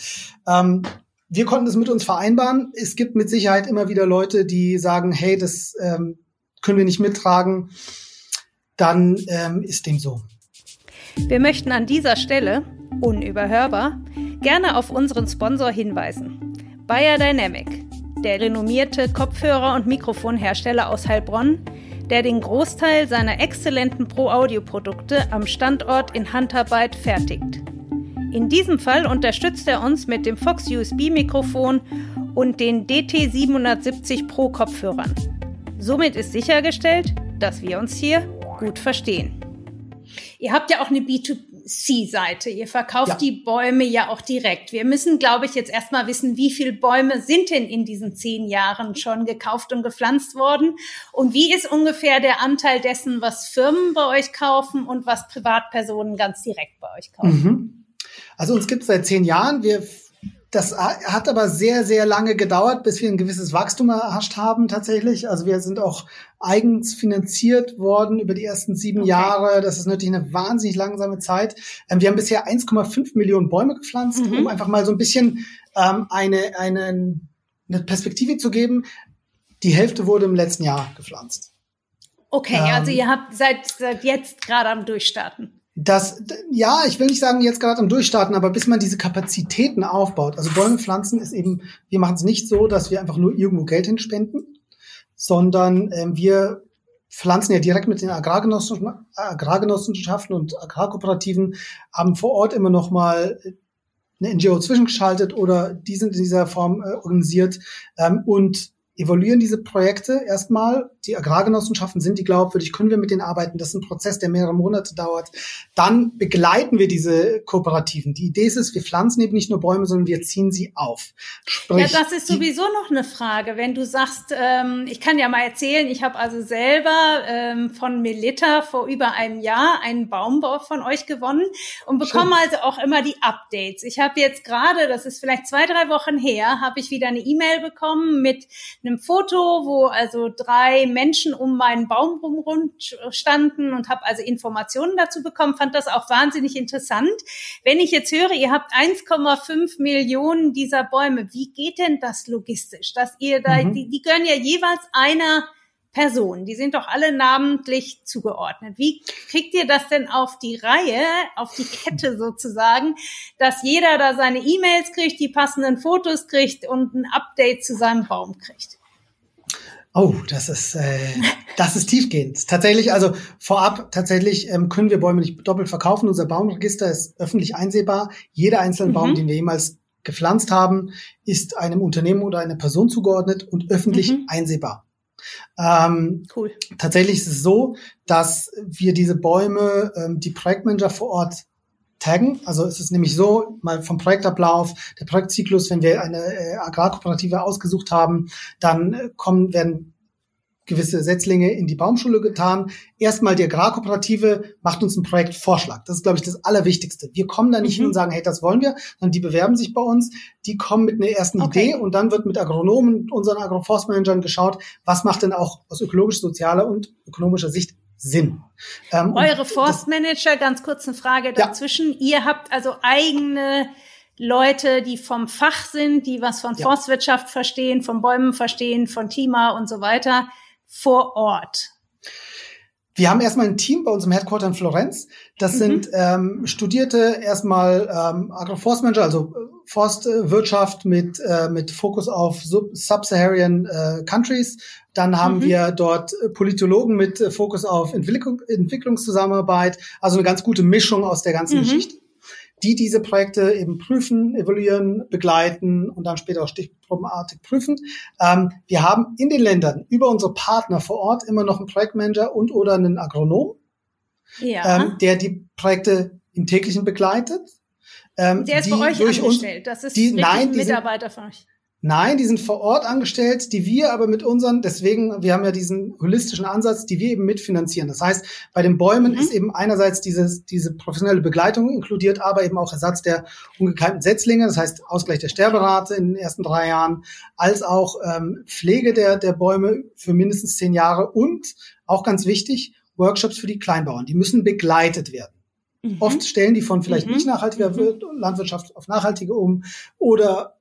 Ähm, wir konnten das mit uns vereinbaren. Es gibt mit Sicherheit immer wieder Leute, die sagen, hey, das ähm, können wir nicht mittragen. Dann ähm, ist dem so. Wir möchten an dieser Stelle, unüberhörbar, gerne auf unseren Sponsor hinweisen. Bayer Dynamic, der renommierte Kopfhörer- und Mikrofonhersteller aus Heilbronn, der den Großteil seiner exzellenten Pro-Audio-Produkte am Standort in Handarbeit fertigt. In diesem Fall unterstützt er uns mit dem Fox USB-Mikrofon und den DT770 Pro Kopfhörern. Somit ist sichergestellt, dass wir uns hier gut verstehen. Ihr habt ja auch eine B2C-Seite. Ihr verkauft ja. die Bäume ja auch direkt. Wir müssen, glaube ich, jetzt erstmal wissen, wie viele Bäume sind denn in diesen zehn Jahren schon gekauft und gepflanzt worden? Und wie ist ungefähr der Anteil dessen, was Firmen bei euch kaufen und was Privatpersonen ganz direkt bei euch kaufen? Mhm. Also uns gibt es seit zehn Jahren. Wir das hat aber sehr, sehr lange gedauert, bis wir ein gewisses Wachstum erhascht haben tatsächlich. Also wir sind auch eigens finanziert worden über die ersten sieben okay. Jahre. Das ist natürlich eine wahnsinnig langsame Zeit. Ähm, wir haben bisher 1,5 Millionen Bäume gepflanzt, mhm. um einfach mal so ein bisschen ähm, eine, eine, eine Perspektive zu geben. Die Hälfte wurde im letzten Jahr gepflanzt. Okay, also ähm, also ihr habt seit, seit jetzt gerade am Durchstarten. Das, ja, ich will nicht sagen jetzt gerade am Durchstarten, aber bis man diese Kapazitäten aufbaut. Also Bäume pflanzen ist eben, wir machen es nicht so, dass wir einfach nur irgendwo Geld hinspenden, sondern ähm, wir pflanzen ja direkt mit den Agrargenossenschaften und Agrarkooperativen, haben vor Ort immer noch mal eine NGO zwischengeschaltet oder die sind in dieser Form äh, organisiert ähm, und evaluieren diese Projekte erstmal. Die Agrargenossenschaften sind die glaubwürdig, können wir mit denen arbeiten. Das ist ein Prozess, der mehrere Monate dauert. Dann begleiten wir diese Kooperativen. Die Idee ist es, wir pflanzen eben nicht nur Bäume, sondern wir ziehen sie auf. Sprich, ja, das ist sowieso noch eine Frage. Wenn du sagst, ähm, ich kann ja mal erzählen, ich habe also selber ähm, von Melita vor über einem Jahr einen Baumbau von euch gewonnen und bekomme Schön. also auch immer die Updates. Ich habe jetzt gerade, das ist vielleicht zwei, drei Wochen her, habe ich wieder eine E-Mail bekommen mit einem Foto, wo also drei Menschen um meinen Baum rum standen und habe also Informationen dazu bekommen, fand das auch wahnsinnig interessant. Wenn ich jetzt höre, ihr habt 1,5 Millionen dieser Bäume, wie geht denn das logistisch? Dass ihr da, mhm. die, die gehören ja jeweils einer Personen. Die sind doch alle namentlich zugeordnet. Wie kriegt ihr das denn auf die Reihe, auf die Kette sozusagen, dass jeder da seine E-Mails kriegt, die passenden Fotos kriegt und ein Update zu seinem Baum kriegt? Oh, das ist äh, das ist tiefgehend. Tatsächlich, also vorab tatsächlich ähm, können wir Bäume nicht doppelt verkaufen. Unser Baumregister ist öffentlich einsehbar. Jeder einzelne mhm. Baum, den wir jemals gepflanzt haben, ist einem Unternehmen oder einer Person zugeordnet und öffentlich mhm. einsehbar. Ähm, cool. Tatsächlich ist es so, dass wir diese Bäume, ähm, die Projektmanager vor Ort taggen. Also es ist nämlich so, mal vom Projektablauf, der Projektzyklus, wenn wir eine äh, Agrarkooperative ausgesucht haben, dann äh, kommen, werden gewisse Setzlinge in die Baumschule getan. Erstmal die Agrarkooperative macht uns einen Projektvorschlag. Das ist, glaube ich, das Allerwichtigste. Wir kommen da nicht mhm. hin und sagen, hey, das wollen wir, sondern die bewerben sich bei uns, die kommen mit einer ersten okay. Idee und dann wird mit Agronomen, unseren Agroforstmanagern geschaut, was macht denn auch aus ökologisch, sozialer und ökonomischer Sicht Sinn. Ähm, Eure Forstmanager, ganz kurz eine Frage dazwischen. Ja. Ihr habt also eigene Leute, die vom Fach sind, die was von ja. Forstwirtschaft verstehen, von Bäumen verstehen, von Klima und so weiter vor Ort? Wir haben erstmal ein Team bei uns im Headquarter in Florenz. Das mhm. sind ähm, Studierte, erstmal ähm, Agroforstmanager, also äh, Forstwirtschaft mit, äh, mit Fokus auf Sub-Saharan äh, Countries. Dann haben mhm. wir dort Politologen mit äh, Fokus auf Entwicklung, Entwicklungszusammenarbeit. Also eine ganz gute Mischung aus der ganzen mhm. Geschichte die diese Projekte eben prüfen, evaluieren, begleiten und dann später auch stichprobenartig prüfen. Ähm, wir haben in den Ländern über unsere Partner vor Ort immer noch einen Projektmanager und oder einen Agronom, ja. ähm, der die Projekte im täglichen begleitet. Ähm, der ist bei euch angestellt. Das ist die, nein, ein Mitarbeiter von euch. Nein, die sind vor Ort angestellt, die wir aber mit unseren, deswegen, wir haben ja diesen holistischen Ansatz, die wir eben mitfinanzieren. Das heißt, bei den Bäumen mhm. ist eben einerseits dieses, diese professionelle Begleitung inkludiert, aber eben auch Ersatz der ungekeimten Setzlinge, das heißt Ausgleich der Sterberate in den ersten drei Jahren, als auch ähm, Pflege der, der Bäume für mindestens zehn Jahre und auch ganz wichtig, Workshops für die Kleinbauern. Die müssen begleitet werden. Mhm. Oft stellen die von vielleicht mhm. nicht nachhaltiger mhm. Landwirtschaft auf nachhaltige um oder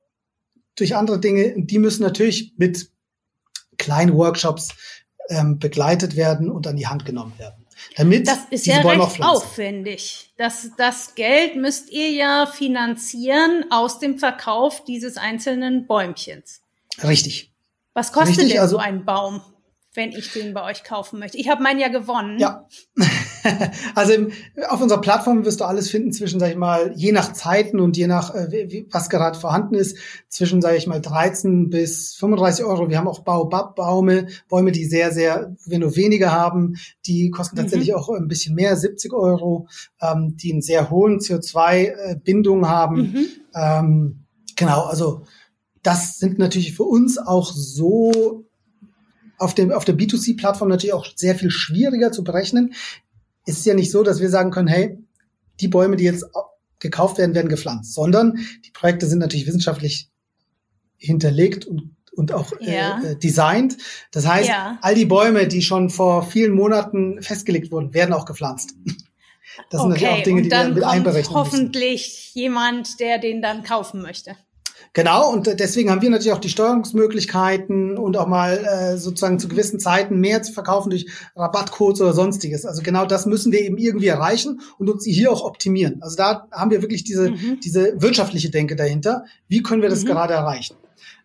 durch andere Dinge. Und die müssen natürlich mit kleinen Workshops ähm, begleitet werden und an die Hand genommen werden. Damit das ist ja recht aufwendig. Das, das Geld müsst ihr ja finanzieren aus dem Verkauf dieses einzelnen Bäumchens. Richtig. Was kostet Richtig, denn also, so ein Baum? Wenn ich den bei euch kaufen möchte. Ich habe meinen ja gewonnen. Ja. also im, auf unserer Plattform wirst du alles finden zwischen, sag ich mal, je nach Zeiten und je nach, äh, wie, was gerade vorhanden ist, zwischen, sage ich mal, 13 bis 35 Euro. Wir haben auch Baobab-Bäume, Bäume, die sehr, sehr, wir nur wenige haben, die kosten tatsächlich mhm. auch ein bisschen mehr, 70 Euro, ähm, die einen sehr hohen CO2-Bindung haben. Mhm. Ähm, genau, also das sind natürlich für uns auch so auf, dem, auf der B2C-Plattform natürlich auch sehr viel schwieriger zu berechnen. Es ist ja nicht so, dass wir sagen können, hey, die Bäume, die jetzt gekauft werden, werden gepflanzt, sondern die Projekte sind natürlich wissenschaftlich hinterlegt und und auch äh, ja. äh, designt. Das heißt, ja. all die Bäume, die schon vor vielen Monaten festgelegt wurden, werden auch gepflanzt. Das okay. sind natürlich auch Dinge, die wir mit einberechnen hoffentlich müssen. jemand, der den dann kaufen möchte. Genau, und deswegen haben wir natürlich auch die Steuerungsmöglichkeiten und auch mal äh, sozusagen zu gewissen Zeiten mehr zu verkaufen durch Rabattcodes oder sonstiges. Also genau das müssen wir eben irgendwie erreichen und uns hier auch optimieren. Also da haben wir wirklich diese, mhm. diese wirtschaftliche Denke dahinter. Wie können wir das mhm. gerade erreichen?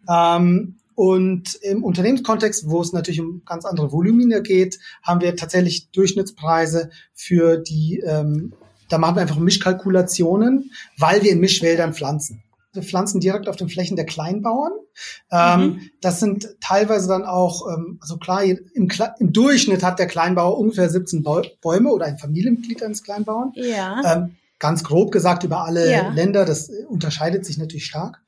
Ähm, und im Unternehmenskontext, wo es natürlich um ganz andere Volumina geht, haben wir tatsächlich Durchschnittspreise für die, ähm, da machen wir einfach Mischkalkulationen, weil wir in Mischwäldern pflanzen. Pflanzen direkt auf den Flächen der Kleinbauern. Ähm, mhm. Das sind teilweise dann auch, ähm, also klar, im, im, Durchschnitt hat der Kleinbauer ungefähr 17 Bäume oder ein Familienmitglied eines Kleinbauern. Ja. Ähm, ganz grob gesagt über alle ja. Länder, das unterscheidet sich natürlich stark.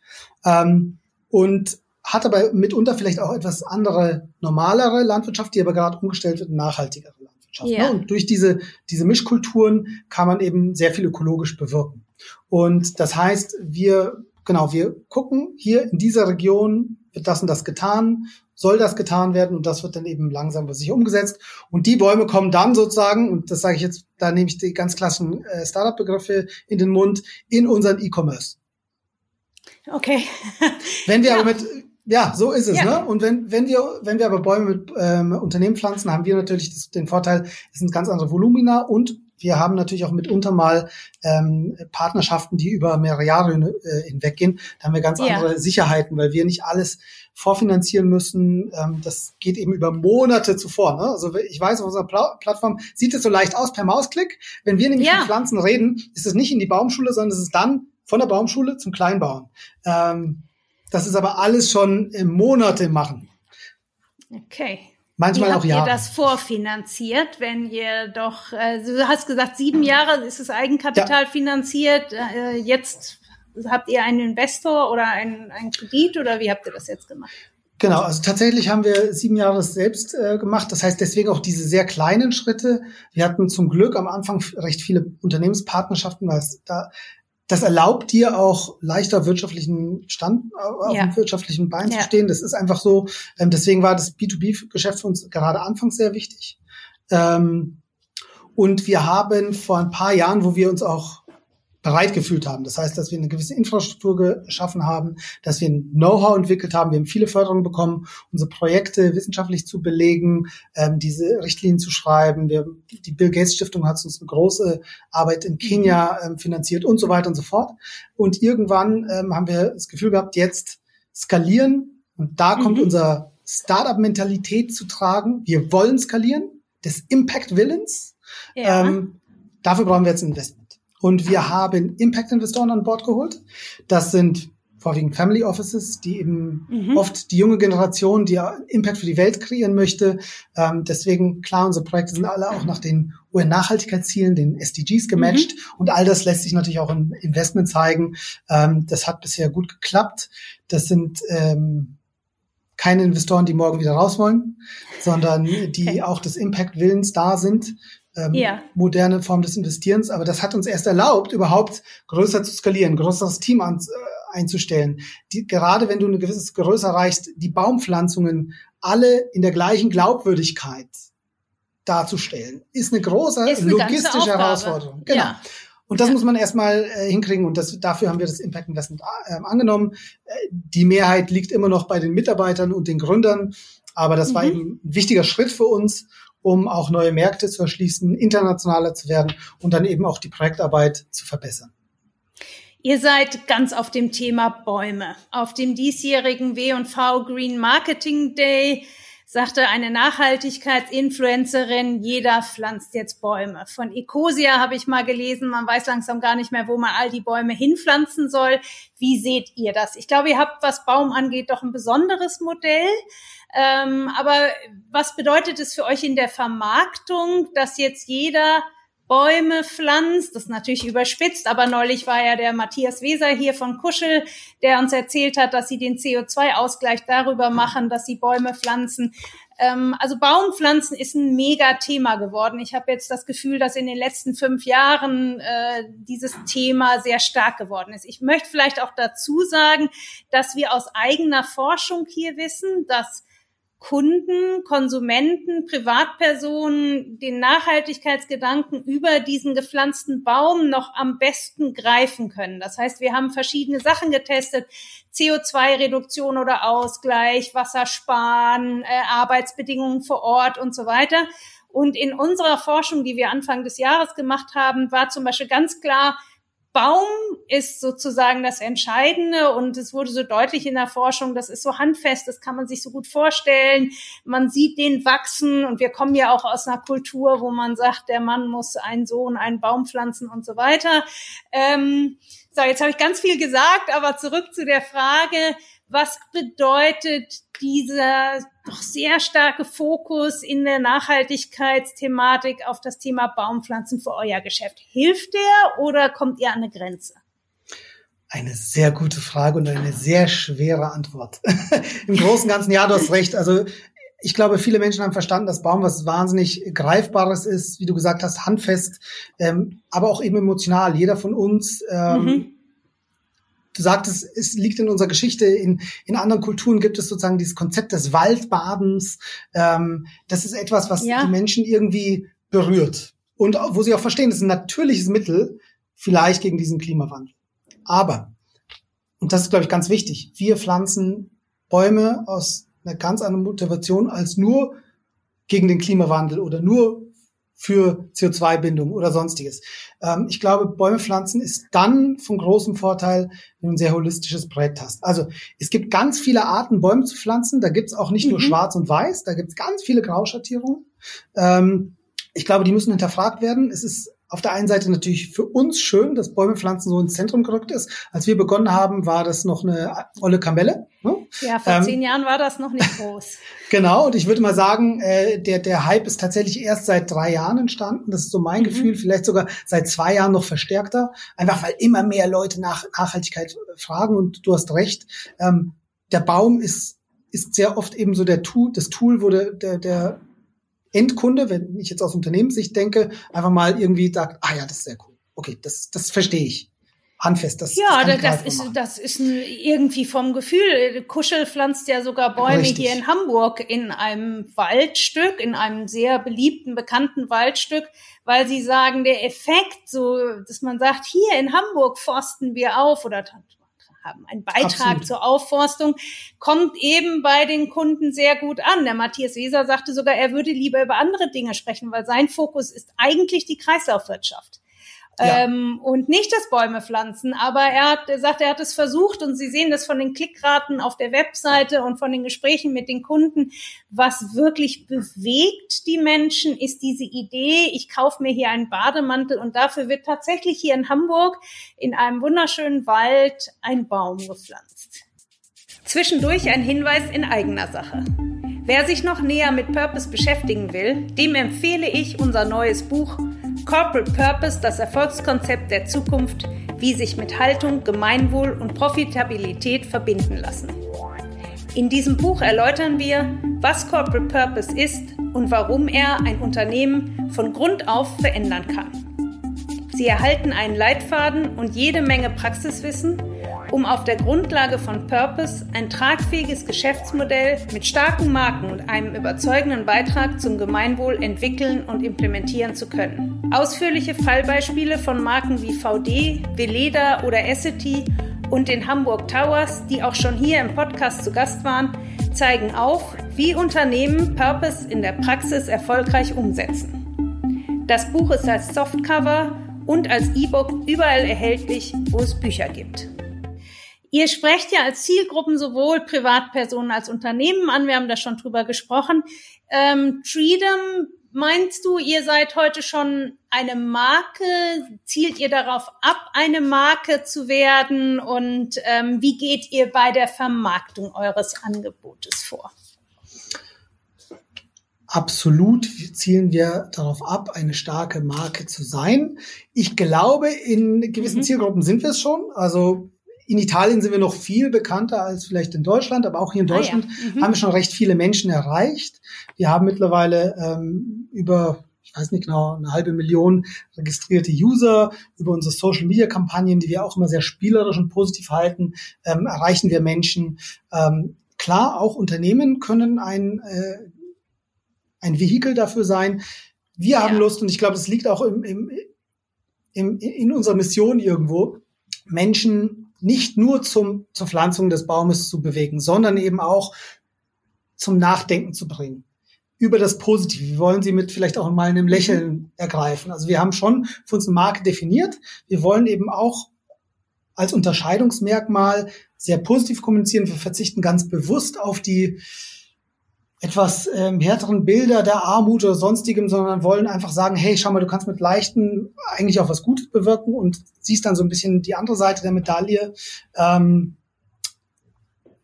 Und hat aber mitunter vielleicht auch etwas andere, normalere Landwirtschaft, die aber gerade umgestellt wird, nachhaltigere Landwirtschaft. Ne? Ja. Ne? Und durch diese, diese Mischkulturen kann man eben sehr viel ökologisch bewirken. Und das heißt, wir genau, wir gucken hier in dieser Region wird das und das getan, soll das getan werden und das wird dann eben langsam bei sich umgesetzt. Und die Bäume kommen dann sozusagen, und das sage ich jetzt, da nehme ich die ganz klassischen äh, Startup-Begriffe in den Mund, in unseren E-Commerce. Okay. Wenn wir ja. aber mit ja, so ist es. Ja. Ne? Und wenn, wenn, wir, wenn wir aber Bäume mit ähm, Unternehmen pflanzen, haben wir natürlich das, den Vorteil, es sind ganz andere Volumina und wir haben natürlich auch mitunter mal ähm, Partnerschaften, die über mehrere Jahre äh, hinweggehen. Da haben wir ganz ja. andere Sicherheiten, weil wir nicht alles vorfinanzieren müssen. Ähm, das geht eben über Monate zuvor. Ne? Also ich weiß, auf unserer Pla Plattform sieht es so leicht aus per Mausklick. Wenn wir nämlich ja. mit Pflanzen reden, ist es nicht in die Baumschule, sondern es ist dann von der Baumschule zum Kleinbauern. Ähm, das ist aber alles schon im Monate machen. Okay. Manchmal Wie auch ja. ihr das vorfinanziert, wenn ihr doch, äh, du hast gesagt, sieben Jahre ist es Eigenkapital ja. finanziert. Äh, jetzt habt ihr einen Investor oder einen, einen Kredit oder wie habt ihr das jetzt gemacht? Genau, also tatsächlich haben wir sieben Jahre selbst äh, gemacht. Das heißt deswegen auch diese sehr kleinen Schritte. Wir hatten zum Glück am Anfang recht viele Unternehmenspartnerschaften, weil es da das erlaubt dir auch leichter wirtschaftlichen Stand, auf ja. dem wirtschaftlichen Bein ja. zu stehen. Das ist einfach so. Ähm, deswegen war das B2B-Geschäft für uns gerade anfangs sehr wichtig. Ähm, und wir haben vor ein paar Jahren, wo wir uns auch bereit gefühlt haben. Das heißt, dass wir eine gewisse Infrastruktur geschaffen haben, dass wir ein Know-how entwickelt haben. Wir haben viele Förderungen bekommen, unsere Projekte wissenschaftlich zu belegen, ähm, diese Richtlinien zu schreiben. Wir, die Bill Gates Stiftung hat uns eine große Arbeit in Kenia ähm, finanziert und so weiter und so fort. Und irgendwann ähm, haben wir das Gefühl gehabt, jetzt skalieren. Und da kommt mhm. unser Startup-Mentalität zu tragen. Wir wollen skalieren, des Impact-Willens. Ja. Ähm, dafür brauchen wir jetzt ein Investment. Und wir haben Impact-Investoren an Bord geholt. Das sind vorwiegend Family Offices, die eben mhm. oft die junge Generation, die Impact für die Welt kreieren möchte. Ähm, deswegen, klar, unsere Projekte sind alle auch nach den UN-Nachhaltigkeitszielen, den SDGs gematcht. Mhm. Und all das lässt sich natürlich auch im Investment zeigen. Ähm, das hat bisher gut geklappt. Das sind ähm, keine Investoren, die morgen wieder raus wollen, sondern die okay. auch des Impact-Willens da sind. Ähm, ja. moderne Form des Investierens, aber das hat uns erst erlaubt, überhaupt größer zu skalieren, größeres Team an, äh, einzustellen. Die, gerade wenn du eine gewisse Größe erreichst, die Baumpflanzungen alle in der gleichen Glaubwürdigkeit darzustellen, ist eine große ist eine logistische Herausforderung. Genau. Ja. Und das ja. muss man erstmal äh, hinkriegen und das, dafür haben wir das Impact Investment äh, angenommen. Äh, die Mehrheit liegt immer noch bei den Mitarbeitern und den Gründern, aber das mhm. war eben ein wichtiger Schritt für uns, um auch neue Märkte zu erschließen, internationaler zu werden und dann eben auch die Projektarbeit zu verbessern. Ihr seid ganz auf dem Thema Bäume. Auf dem diesjährigen W&V Green Marketing Day sagte eine Nachhaltigkeitsinfluencerin, jeder pflanzt jetzt Bäume. Von Ecosia habe ich mal gelesen, man weiß langsam gar nicht mehr, wo man all die Bäume hinpflanzen soll. Wie seht ihr das? Ich glaube, ihr habt, was Baum angeht, doch ein besonderes Modell. Ähm, aber was bedeutet es für euch in der Vermarktung, dass jetzt jeder Bäume pflanzt. Das ist natürlich überspitzt, aber neulich war ja der Matthias Weser hier von Kuschel, der uns erzählt hat, dass sie den CO2-Ausgleich darüber machen, dass sie Bäume pflanzen. Ähm, also Baumpflanzen ist ein Mega-Thema geworden. Ich habe jetzt das Gefühl, dass in den letzten fünf Jahren äh, dieses Thema sehr stark geworden ist. Ich möchte vielleicht auch dazu sagen, dass wir aus eigener Forschung hier wissen, dass Kunden, Konsumenten, Privatpersonen den Nachhaltigkeitsgedanken über diesen gepflanzten Baum noch am besten greifen können. Das heißt, wir haben verschiedene Sachen getestet. CO2-Reduktion oder Ausgleich, Wassersparen, äh, Arbeitsbedingungen vor Ort und so weiter. Und in unserer Forschung, die wir Anfang des Jahres gemacht haben, war zum Beispiel ganz klar, Baum ist sozusagen das Entscheidende und es wurde so deutlich in der Forschung, das ist so handfest, das kann man sich so gut vorstellen. Man sieht den wachsen und wir kommen ja auch aus einer Kultur, wo man sagt, der Mann muss einen Sohn, einen Baum pflanzen und so weiter. Ähm, so, jetzt habe ich ganz viel gesagt, aber zurück zu der Frage, was bedeutet dieser doch sehr starke Fokus in der Nachhaltigkeitsthematik auf das Thema Baumpflanzen für euer Geschäft? Hilft der oder kommt ihr an eine Grenze? Eine sehr gute Frage und eine sehr schwere Antwort. Im Großen und Ganzen, ja, du hast recht. Also ich glaube, viele Menschen haben verstanden, dass Baum was wahnsinnig Greifbares ist, wie du gesagt hast, handfest, ähm, aber auch eben emotional. Jeder von uns ähm, mhm du sagtest, es liegt in unserer Geschichte, in, in anderen Kulturen gibt es sozusagen dieses Konzept des Waldbadens. Ähm, das ist etwas, was ja. die Menschen irgendwie berührt. Und wo sie auch verstehen, das ist ein natürliches Mittel, vielleicht gegen diesen Klimawandel. Aber, und das ist, glaube ich, ganz wichtig, wir pflanzen Bäume aus einer ganz anderen Motivation als nur gegen den Klimawandel oder nur für CO2-Bindung oder sonstiges. Ähm, ich glaube, Bäume pflanzen ist dann von großem Vorteil, wenn du ein sehr holistisches Projekt hast. Also es gibt ganz viele Arten, Bäume zu pflanzen. Da gibt's auch nicht mhm. nur schwarz und weiß, da gibt's ganz viele Grauschattierungen. Ähm, ich glaube, die müssen hinterfragt werden. Es ist auf der einen Seite natürlich für uns schön, dass Bäume pflanzen so ins Zentrum gerückt ist. Als wir begonnen haben, war das noch eine olle Kamelle. Ne? Ja, vor ähm, zehn Jahren war das noch nicht groß. genau, und ich würde mal sagen, äh, der, der Hype ist tatsächlich erst seit drei Jahren entstanden. Das ist so mein mhm. Gefühl, vielleicht sogar seit zwei Jahren noch verstärkter. Einfach weil immer mehr Leute nach Nachhaltigkeit fragen und du hast recht. Ähm, der Baum ist ist sehr oft eben so der Tool, das Tool, wo der, der, der Endkunde, wenn ich jetzt aus Unternehmenssicht denke, einfach mal irgendwie sagt, ah ja, das ist sehr cool. Okay, das, das verstehe ich. Handfest, das Ja, das, das ist, das ist irgendwie vom Gefühl. Kuschel pflanzt ja sogar Bäume Richtig. hier in Hamburg in einem Waldstück, in einem sehr beliebten, bekannten Waldstück, weil sie sagen, der Effekt, so, dass man sagt, hier in Hamburg forsten wir auf oder haben einen Beitrag Absolut. zur Aufforstung, kommt eben bei den Kunden sehr gut an. Der Matthias Weser sagte sogar, er würde lieber über andere Dinge sprechen, weil sein Fokus ist eigentlich die Kreislaufwirtschaft. Ja. Ähm, und nicht das Bäume pflanzen. Aber er hat er sagt, er hat es versucht und Sie sehen das von den Klickraten auf der Webseite und von den Gesprächen mit den Kunden. Was wirklich bewegt die Menschen, ist diese Idee, ich kaufe mir hier einen Bademantel und dafür wird tatsächlich hier in Hamburg in einem wunderschönen Wald ein Baum gepflanzt. Zwischendurch ein Hinweis in eigener Sache. Wer sich noch näher mit Purpose beschäftigen will, dem empfehle ich unser neues Buch Corporate Purpose, das Erfolgskonzept der Zukunft, wie sich mit Haltung, Gemeinwohl und Profitabilität verbinden lassen. In diesem Buch erläutern wir, was Corporate Purpose ist und warum er ein Unternehmen von Grund auf verändern kann. Sie erhalten einen Leitfaden und jede Menge Praxiswissen, um auf der Grundlage von Purpose ein tragfähiges Geschäftsmodell mit starken Marken und einem überzeugenden Beitrag zum Gemeinwohl entwickeln und implementieren zu können. Ausführliche Fallbeispiele von Marken wie VD, Veleda oder Essity und den Hamburg Towers, die auch schon hier im Podcast zu Gast waren, zeigen auf, wie Unternehmen Purpose in der Praxis erfolgreich umsetzen. Das Buch ist als Softcover und als E-Book überall erhältlich, wo es Bücher gibt. Ihr sprecht ja als Zielgruppen sowohl Privatpersonen als Unternehmen an. Wir haben da schon drüber gesprochen. Ähm, Freedom, meinst du, ihr seid heute schon eine Marke? Zielt ihr darauf ab, eine Marke zu werden? Und ähm, wie geht ihr bei der Vermarktung eures Angebotes vor? Absolut zielen wir darauf ab, eine starke Marke zu sein. Ich glaube, in gewissen mhm. Zielgruppen sind wir es schon. Also in Italien sind wir noch viel bekannter als vielleicht in Deutschland, aber auch hier in Deutschland ah, ja. mhm. haben wir schon recht viele Menschen erreicht. Wir haben mittlerweile ähm, über ich weiß nicht genau, eine halbe Million registrierte User über unsere Social Media Kampagnen, die wir auch immer sehr spielerisch und positiv halten, ähm, erreichen wir Menschen. Ähm, klar, auch Unternehmen können ein, äh, ein Vehikel dafür sein. Wir ja. haben Lust und ich glaube, es liegt auch im, im, im, in unserer Mission irgendwo, Menschen nicht nur zum, zur Pflanzung des Baumes zu bewegen, sondern eben auch zum Nachdenken zu bringen über das Positive. Wir wollen sie mit vielleicht auch mal einem Lächeln ergreifen. Also wir haben schon für uns eine Marke definiert. Wir wollen eben auch als Unterscheidungsmerkmal sehr positiv kommunizieren. Wir verzichten ganz bewusst auf die etwas ähm, härteren Bilder der Armut oder sonstigem, sondern wollen einfach sagen, hey, schau mal, du kannst mit leichten eigentlich auch was Gutes bewirken und siehst dann so ein bisschen die andere Seite der Medaille. Ähm,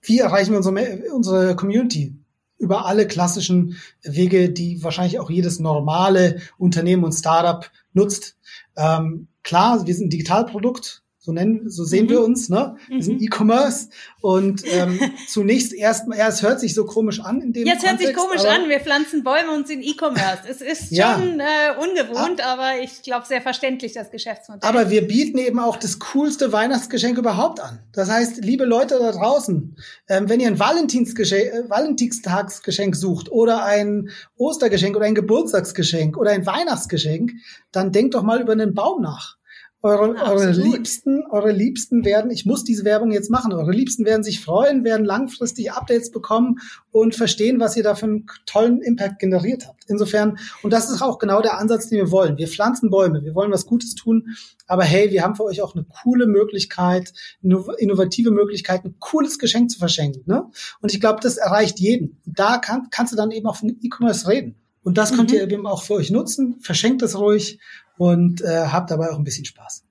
wie erreichen wir unsere, unsere Community? Über alle klassischen Wege, die wahrscheinlich auch jedes normale Unternehmen und Startup nutzt. Ähm, klar, wir sind ein Digitalprodukt, so nennen, so sehen mhm. wir uns, ne? Wir sind mhm. E-Commerce und ähm, zunächst erstmal, ja, es hört sich so komisch an in dem Jetzt hört sich komisch an, wir pflanzen Bäume und sind E-Commerce. Es ist ja. schon äh, ungewohnt, ah. aber ich glaube sehr verständlich das Geschäftsmodell. Aber wir bieten eben auch das coolste Weihnachtsgeschenk überhaupt an. Das heißt, liebe Leute da draußen, ähm, wenn ihr ein Valentinsgeschenk, äh, Valentinstagsgeschenk sucht oder ein Ostergeschenk oder ein Geburtstagsgeschenk oder ein Weihnachtsgeschenk, dann denkt doch mal über einen Baum nach. Eure, eure Liebsten, eure Liebsten werden, ich muss diese Werbung jetzt machen, eure Liebsten werden sich freuen, werden langfristig Updates bekommen und verstehen, was ihr da für einen tollen Impact generiert habt. Insofern, und das ist auch genau der Ansatz, den wir wollen. Wir pflanzen Bäume, wir wollen was Gutes tun, aber hey, wir haben für euch auch eine coole Möglichkeit, innovative Möglichkeit, ein cooles Geschenk zu verschenken. Ne? Und ich glaube, das erreicht jeden. Da kann, kannst du dann eben auch von E-Commerce reden. Und das könnt mhm. ihr eben auch für euch nutzen. Verschenkt es ruhig und äh, habt dabei auch ein bisschen Spaß.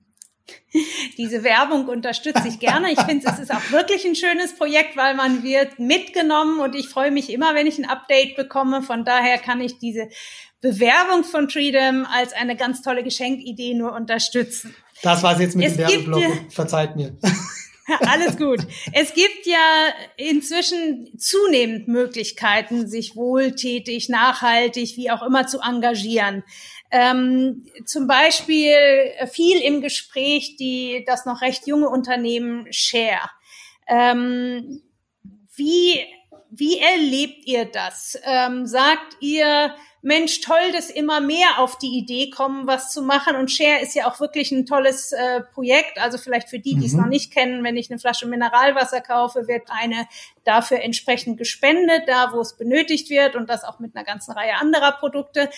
Diese Werbung unterstütze ich gerne. Ich finde, es ist auch wirklich ein schönes Projekt, weil man wird mitgenommen und ich freue mich immer, wenn ich ein Update bekomme. Von daher kann ich diese Bewerbung von Freedom als eine ganz tolle Geschenkidee nur unterstützen. Das war es jetzt mit es dem Werbeblock. Verzeiht mir. Alles gut. Es gibt ja inzwischen zunehmend Möglichkeiten, sich wohltätig, nachhaltig, wie auch immer zu engagieren. Ähm, zum Beispiel viel im Gespräch die das noch recht junge Unternehmen Share. Ähm, wie wie erlebt ihr das? Ähm, sagt ihr Mensch, toll, dass immer mehr auf die Idee kommen, was zu machen. Und Share ist ja auch wirklich ein tolles äh, Projekt. Also vielleicht für die, die es mhm. noch nicht kennen, wenn ich eine Flasche Mineralwasser kaufe, wird eine dafür entsprechend gespendet, da wo es benötigt wird und das auch mit einer ganzen Reihe anderer Produkte.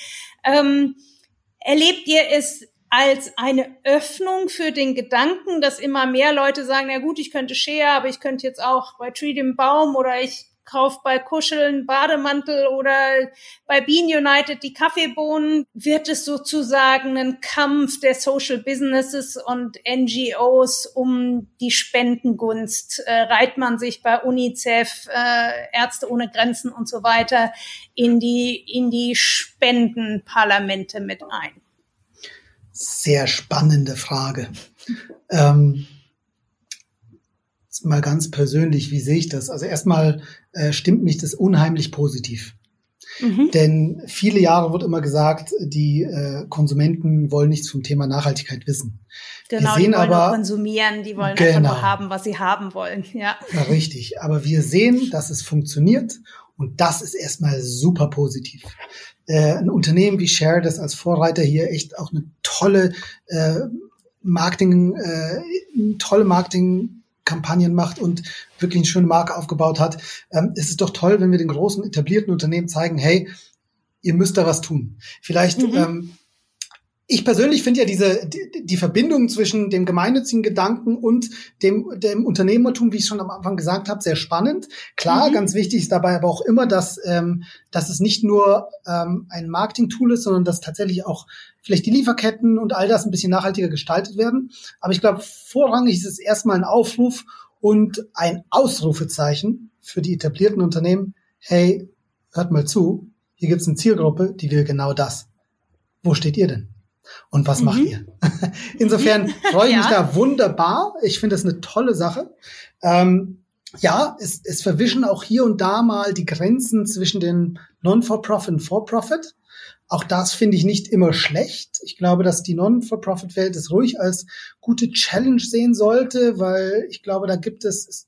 Ähm, erlebt ihr es als eine Öffnung für den Gedanken, dass immer mehr Leute sagen, na gut, ich könnte Share, aber ich könnte jetzt auch bei Tree dem Baum oder ich kauft bei Kuscheln Bademantel oder bei Bean United die Kaffeebohnen, wird es sozusagen ein Kampf der Social Businesses und NGOs um die Spendengunst. Äh, reiht man sich bei UNICEF, äh, Ärzte ohne Grenzen und so weiter in die, in die Spendenparlamente mit ein? Sehr spannende Frage. ähm, mal ganz persönlich, wie sehe ich das? Also erstmal äh, stimmt mich das unheimlich positiv. Mhm. Denn viele Jahre wird immer gesagt, die äh, Konsumenten wollen nichts vom Thema Nachhaltigkeit wissen. Genau, wir sehen die wollen aber, konsumieren, die wollen genau, einfach nur haben, was sie haben wollen. Ja. ja. Richtig. Aber wir sehen, dass es funktioniert und das ist erstmal super positiv. Äh, ein Unternehmen wie Share, das als Vorreiter hier echt auch eine tolle äh, Marketing, äh, tolle Marketing Kampagnen macht und wirklich eine schöne Marke aufgebaut hat. Ähm, es ist doch toll, wenn wir den großen etablierten Unternehmen zeigen, hey, ihr müsst da was tun. Vielleicht mhm. ähm, ich persönlich finde ja diese die, die, Verbindung zwischen dem gemeinnützigen Gedanken und dem dem Unternehmertum, wie ich schon am Anfang gesagt habe, sehr spannend. Klar, mhm. ganz wichtig ist dabei aber auch immer, dass ähm, dass es nicht nur ähm, ein Marketing-Tool ist, sondern dass tatsächlich auch vielleicht die Lieferketten und all das ein bisschen nachhaltiger gestaltet werden. Aber ich glaube, vorrangig ist es erstmal ein Aufruf und ein Ausrufezeichen für die etablierten Unternehmen. Hey, hört mal zu, hier gibt es eine Zielgruppe, die will genau das. Wo steht ihr denn? Und was mhm. macht ihr? Insofern freue ich ja. mich da wunderbar. Ich finde das eine tolle Sache. Ähm, ja, es, es verwischen auch hier und da mal die Grenzen zwischen den Non-For-Profit und For-Profit. Auch das finde ich nicht immer schlecht. Ich glaube, dass die Non-For-Profit-Welt es ruhig als gute Challenge sehen sollte, weil ich glaube, da gibt es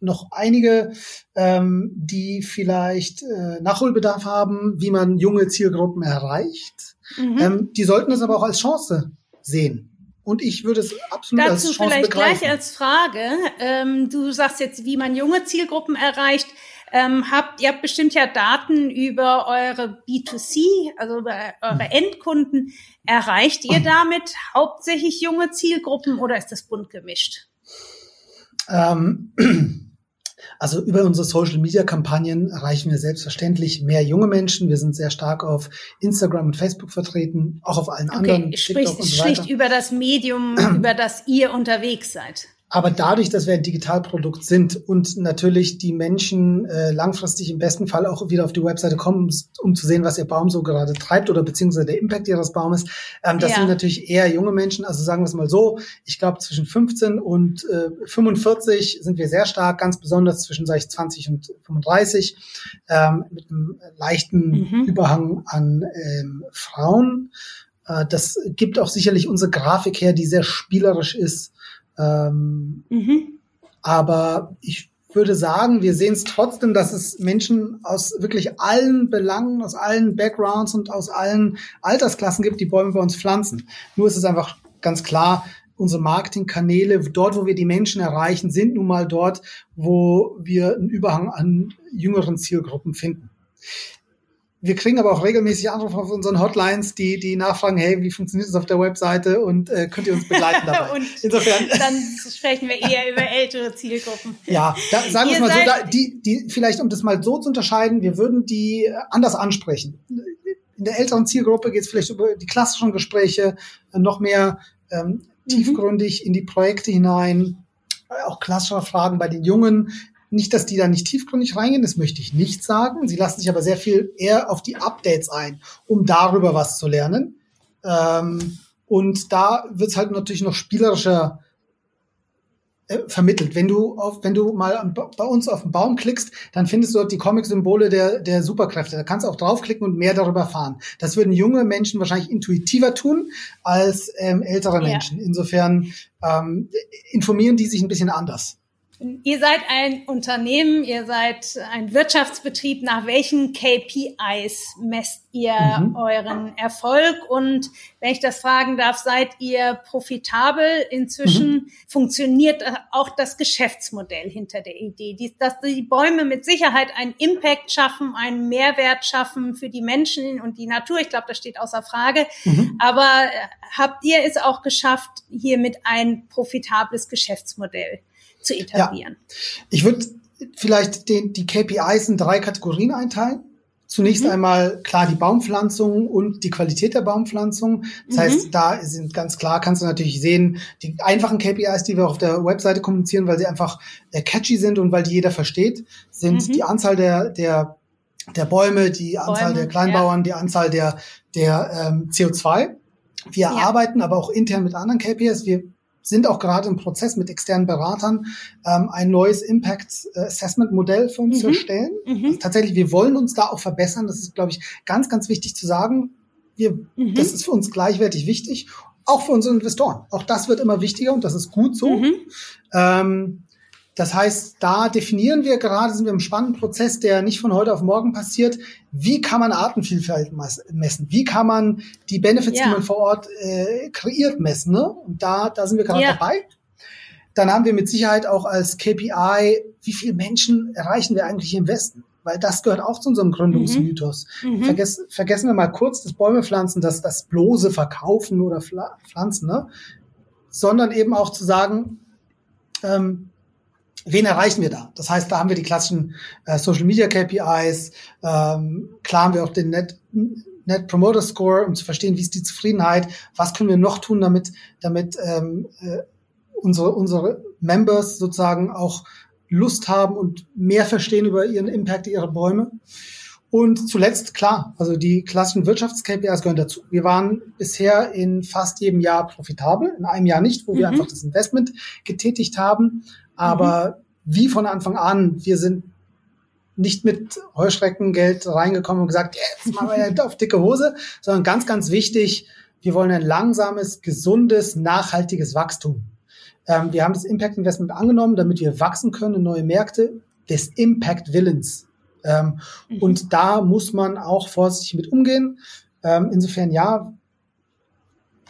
noch einige, ähm, die vielleicht äh, Nachholbedarf haben, wie man junge Zielgruppen erreicht. Mhm. Ähm, die sollten es aber auch als Chance sehen. Und ich würde es absolut Dazu als Chance vielleicht begreifen. gleich als Frage. Ähm, du sagst jetzt, wie man junge Zielgruppen erreicht. Ähm, habt, ihr habt bestimmt ja Daten über eure B2C, also über eure mhm. Endkunden. Erreicht ihr damit hauptsächlich junge Zielgruppen oder ist das bunt gemischt? Ähm, Also über unsere Social-Media-Kampagnen erreichen wir selbstverständlich mehr junge Menschen. Wir sind sehr stark auf Instagram und Facebook vertreten, auch auf allen okay, anderen. Sprich, so schlicht über das Medium, über das ihr unterwegs seid. Aber dadurch, dass wir ein Digitalprodukt sind und natürlich die Menschen äh, langfristig im besten Fall auch wieder auf die Webseite kommen, um zu sehen, was ihr Baum so gerade treibt oder beziehungsweise der Impact ihres Baumes, ähm, das ja. sind natürlich eher junge Menschen. Also sagen wir es mal so, ich glaube zwischen 15 und äh, 45 sind wir sehr stark, ganz besonders zwischen sag ich, 20 und 35, ähm, mit einem leichten mhm. Überhang an ähm, Frauen. Äh, das gibt auch sicherlich unsere Grafik her, die sehr spielerisch ist ähm, mhm. Aber ich würde sagen, wir sehen es trotzdem, dass es Menschen aus wirklich allen Belangen, aus allen Backgrounds und aus allen Altersklassen gibt, die Bäume bei uns pflanzen. Nur ist es einfach ganz klar, unsere Marketingkanäle, dort, wo wir die Menschen erreichen, sind nun mal dort, wo wir einen Überhang an jüngeren Zielgruppen finden. Wir kriegen aber auch regelmäßig Anrufe auf unseren Hotlines, die, die nachfragen, hey, wie funktioniert das auf der Webseite und äh, könnt ihr uns begleiten dabei? und Insofern. Dann sprechen wir eher über ältere Zielgruppen. Ja, da, sagen wir es mal so, da, die, die, vielleicht um das mal so zu unterscheiden, wir würden die anders ansprechen. In der älteren Zielgruppe geht es vielleicht über die klassischen Gespräche, äh, noch mehr ähm, mhm. tiefgründig in die Projekte hinein, auch klassische Fragen bei den Jungen nicht, dass die da nicht tiefgründig reingehen, das möchte ich nicht sagen. Sie lassen sich aber sehr viel eher auf die Updates ein, um darüber was zu lernen. Ähm, und da wird's halt natürlich noch spielerischer äh, vermittelt. Wenn du auf, wenn du mal bei uns auf den Baum klickst, dann findest du dort die Comic-Symbole der, der Superkräfte. Da kannst du auch draufklicken und mehr darüber erfahren. Das würden junge Menschen wahrscheinlich intuitiver tun als ähm, ältere Menschen. Ja. Insofern ähm, informieren die sich ein bisschen anders. Ihr seid ein Unternehmen, ihr seid ein Wirtschaftsbetrieb. Nach welchen KPIs messt ihr mhm. euren Erfolg? Und wenn ich das fragen darf, seid ihr profitabel? Inzwischen mhm. funktioniert auch das Geschäftsmodell hinter der Idee, dass die Bäume mit Sicherheit einen Impact schaffen, einen Mehrwert schaffen für die Menschen und die Natur. Ich glaube, das steht außer Frage. Mhm. Aber äh, habt ihr es auch geschafft, hiermit ein profitables Geschäftsmodell zu etablieren. Ja. Ich würde vielleicht den, die KPIs in drei Kategorien einteilen. Zunächst mhm. einmal klar die Baumpflanzung und die Qualität der Baumpflanzung. Das mhm. heißt, da sind ganz klar, kannst du natürlich sehen, die einfachen KPIs, die wir auf der Webseite kommunizieren, weil sie einfach äh, catchy sind und weil die jeder versteht, sind mhm. die Anzahl der, der, der Bäume, die Anzahl Bäume, der Kleinbauern, ja. die Anzahl der, der ähm, CO2. Wir ja. arbeiten aber auch intern mit anderen KPIs. Wir sind auch gerade im Prozess mit externen Beratern, ähm, ein neues Impact Assessment Modell für uns mhm. zu erstellen. Mhm. Also tatsächlich, wir wollen uns da auch verbessern. Das ist, glaube ich, ganz, ganz wichtig zu sagen. Wir, mhm. Das ist für uns gleichwertig wichtig. Auch für unsere Investoren. Auch das wird immer wichtiger und das ist gut so. Mhm. Ähm, das heißt, da definieren wir gerade, sind wir im spannenden Prozess, der nicht von heute auf morgen passiert. Wie kann man Artenvielfalt messen? Wie kann man die Benefits, ja. die man vor Ort äh, kreiert, messen? Ne? Und da, da sind wir gerade ja. dabei. Dann haben wir mit Sicherheit auch als KPI, wie viele Menschen erreichen wir eigentlich im Westen? Weil das gehört auch zu unserem Gründungsmythos. Mhm. Vergess, vergessen wir mal kurz das Bäume pflanzen, das, das bloße Verkaufen oder Pflanzen, ne? sondern eben auch zu sagen, ähm, wen erreichen wir da? Das heißt, da haben wir die klassischen äh, Social Media KPIs, ähm, klar haben wir auch den Net, Net Promoter Score, um zu verstehen, wie ist die Zufriedenheit, was können wir noch tun, damit, damit ähm, äh, unsere, unsere Members sozusagen auch Lust haben und mehr verstehen über ihren Impact ihrer Bäume. Und zuletzt, klar, also die klassischen Wirtschafts-KPIs gehören dazu. Wir waren bisher in fast jedem Jahr profitabel, in einem Jahr nicht, wo mhm. wir einfach das Investment getätigt haben. Aber mhm. wie von Anfang an, wir sind nicht mit Heuschreckengeld reingekommen und gesagt, jetzt machen wir auf dicke Hose, sondern ganz, ganz wichtig, wir wollen ein langsames, gesundes, nachhaltiges Wachstum. Ähm, wir haben das Impact Investment angenommen, damit wir wachsen können in neue Märkte des Impact Willens. Ähm, mhm. Und da muss man auch vorsichtig mit umgehen. Ähm, insofern ja,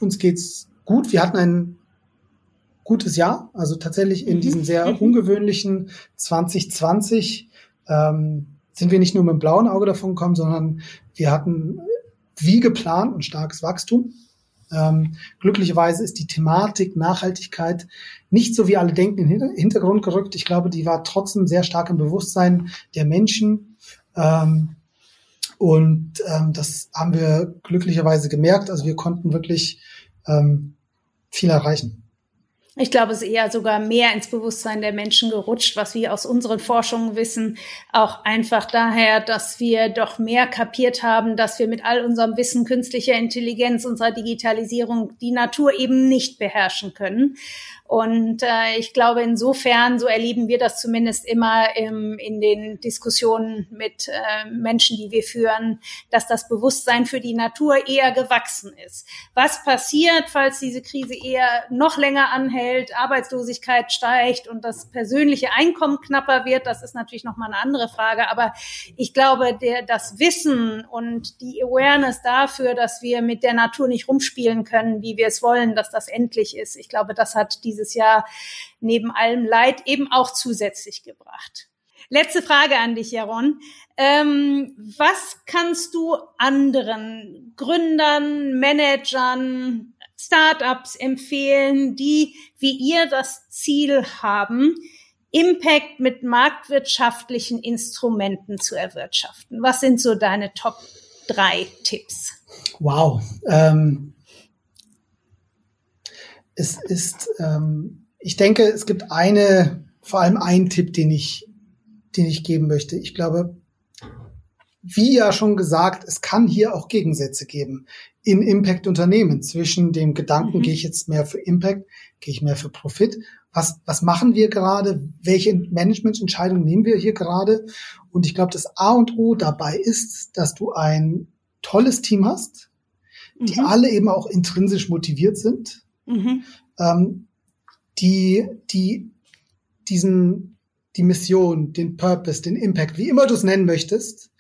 uns geht's gut. Wir hatten ein gutes Jahr. Also tatsächlich in mhm. diesem sehr mhm. ungewöhnlichen 2020 ähm, sind wir nicht nur mit dem blauen Auge davon gekommen, sondern wir hatten wie geplant ein starkes Wachstum. Ähm, glücklicherweise ist die Thematik Nachhaltigkeit nicht so wie alle denken in den Hintergrund gerückt. Ich glaube, die war trotzdem sehr stark im Bewusstsein der Menschen. Ähm, und ähm, das haben wir glücklicherweise gemerkt. Also wir konnten wirklich ähm, viel erreichen. Ich glaube, es ist eher sogar mehr ins Bewusstsein der Menschen gerutscht, was wir aus unseren Forschungen wissen. Auch einfach daher, dass wir doch mehr kapiert haben, dass wir mit all unserem Wissen künstlicher Intelligenz, unserer Digitalisierung die Natur eben nicht beherrschen können. Und äh, ich glaube, insofern, so erleben wir das zumindest immer im, in den Diskussionen mit äh, Menschen, die wir führen, dass das Bewusstsein für die Natur eher gewachsen ist. Was passiert, falls diese Krise eher noch länger anhält, Arbeitslosigkeit steigt und das persönliche Einkommen knapper wird, das ist natürlich nochmal eine andere Frage. Aber ich glaube, der, das Wissen und die Awareness dafür, dass wir mit der Natur nicht rumspielen können, wie wir es wollen, dass das endlich ist, ich glaube, das hat diese dieses Jahr neben allem Leid eben auch zusätzlich gebracht. Letzte Frage an dich, Jaron. Ähm, was kannst du anderen Gründern, Managern, Startups empfehlen, die wie ihr das Ziel haben, Impact mit marktwirtschaftlichen Instrumenten zu erwirtschaften? Was sind so deine Top drei Tipps? Wow. Ähm, es ist, ähm, ich denke, es gibt eine, vor allem einen Tipp, den ich, den ich geben möchte. Ich glaube, wie ja schon gesagt, es kann hier auch Gegensätze geben in Impact-Unternehmen zwischen dem Gedanken, mhm. gehe ich jetzt mehr für Impact, gehe ich mehr für Profit. Was, was machen wir gerade? Welche Managemententscheidungen nehmen wir hier gerade? Und ich glaube, das A und O dabei ist, dass du ein tolles Team hast, die mhm. alle eben auch intrinsisch motiviert sind, mhm. ähm, die, die, diesen, die Mission, den Purpose, den Impact, wie immer du es nennen möchtest,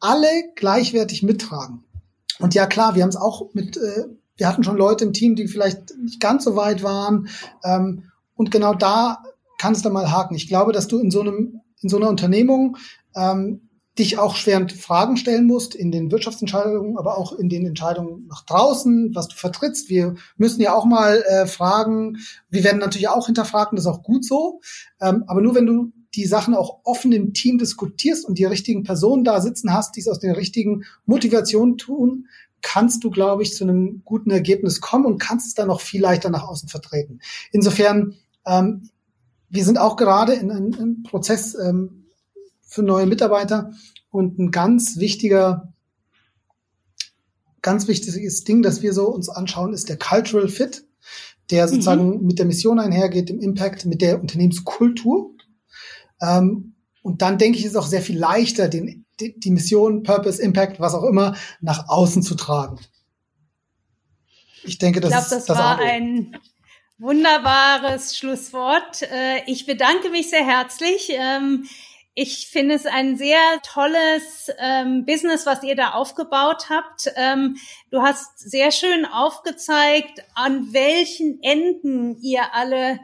alle gleichwertig mittragen. Und ja klar, wir haben es auch mit, äh, wir hatten schon Leute im Team, die vielleicht nicht ganz so weit waren. Ähm, und genau da kannst du mal haken. Ich glaube, dass du in so einem, in so einer Unternehmung ähm, dich auch schwerend Fragen stellen musst in den Wirtschaftsentscheidungen, aber auch in den Entscheidungen nach draußen, was du vertrittst. Wir müssen ja auch mal äh, fragen, wir werden natürlich auch hinterfragen, das ist auch gut so. Ähm, aber nur wenn du die Sachen auch offen im Team diskutierst und die richtigen Personen da sitzen hast, die es aus den richtigen Motivationen tun, kannst du, glaube ich, zu einem guten Ergebnis kommen und kannst es dann noch viel leichter nach außen vertreten. Insofern, ähm, wir sind auch gerade in einem Prozess ähm, für neue Mitarbeiter und ein ganz wichtiger, ganz wichtiges Ding, das wir so uns anschauen, ist der Cultural Fit, der sozusagen mhm. mit der Mission einhergeht, dem Impact, mit der Unternehmenskultur. Ähm, und dann denke ich, ist es auch sehr viel leichter, den, die, die Mission, Purpose, Impact, was auch immer, nach außen zu tragen. Ich denke, das, ich glaub, das ist das war ein wunderbares Schlusswort. Äh, ich bedanke mich sehr herzlich. Ich finde es ein sehr tolles ähm, Business, was ihr da aufgebaut habt. Ähm, du hast sehr schön aufgezeigt, an welchen Enden ihr alle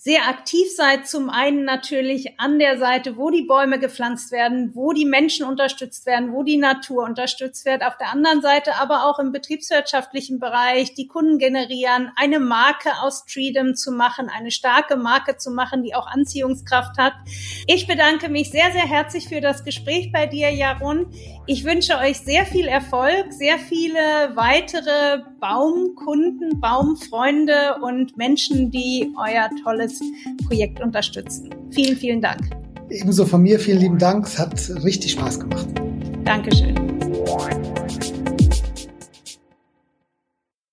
sehr aktiv seid. Zum einen natürlich an der Seite, wo die Bäume gepflanzt werden, wo die Menschen unterstützt werden, wo die Natur unterstützt wird. Auf der anderen Seite aber auch im betriebswirtschaftlichen Bereich, die Kunden generieren, eine Marke aus Treedom zu machen, eine starke Marke zu machen, die auch Anziehungskraft hat. Ich bedanke mich sehr, sehr herzlich für das Gespräch bei dir, Jaron. Ich wünsche euch sehr viel Erfolg, sehr viele weitere Baumkunden, Baumfreunde und Menschen, die euer tolles Projekt unterstützen. Vielen, vielen Dank. Ebenso von mir vielen lieben Dank. Es hat richtig Spaß gemacht. Dankeschön.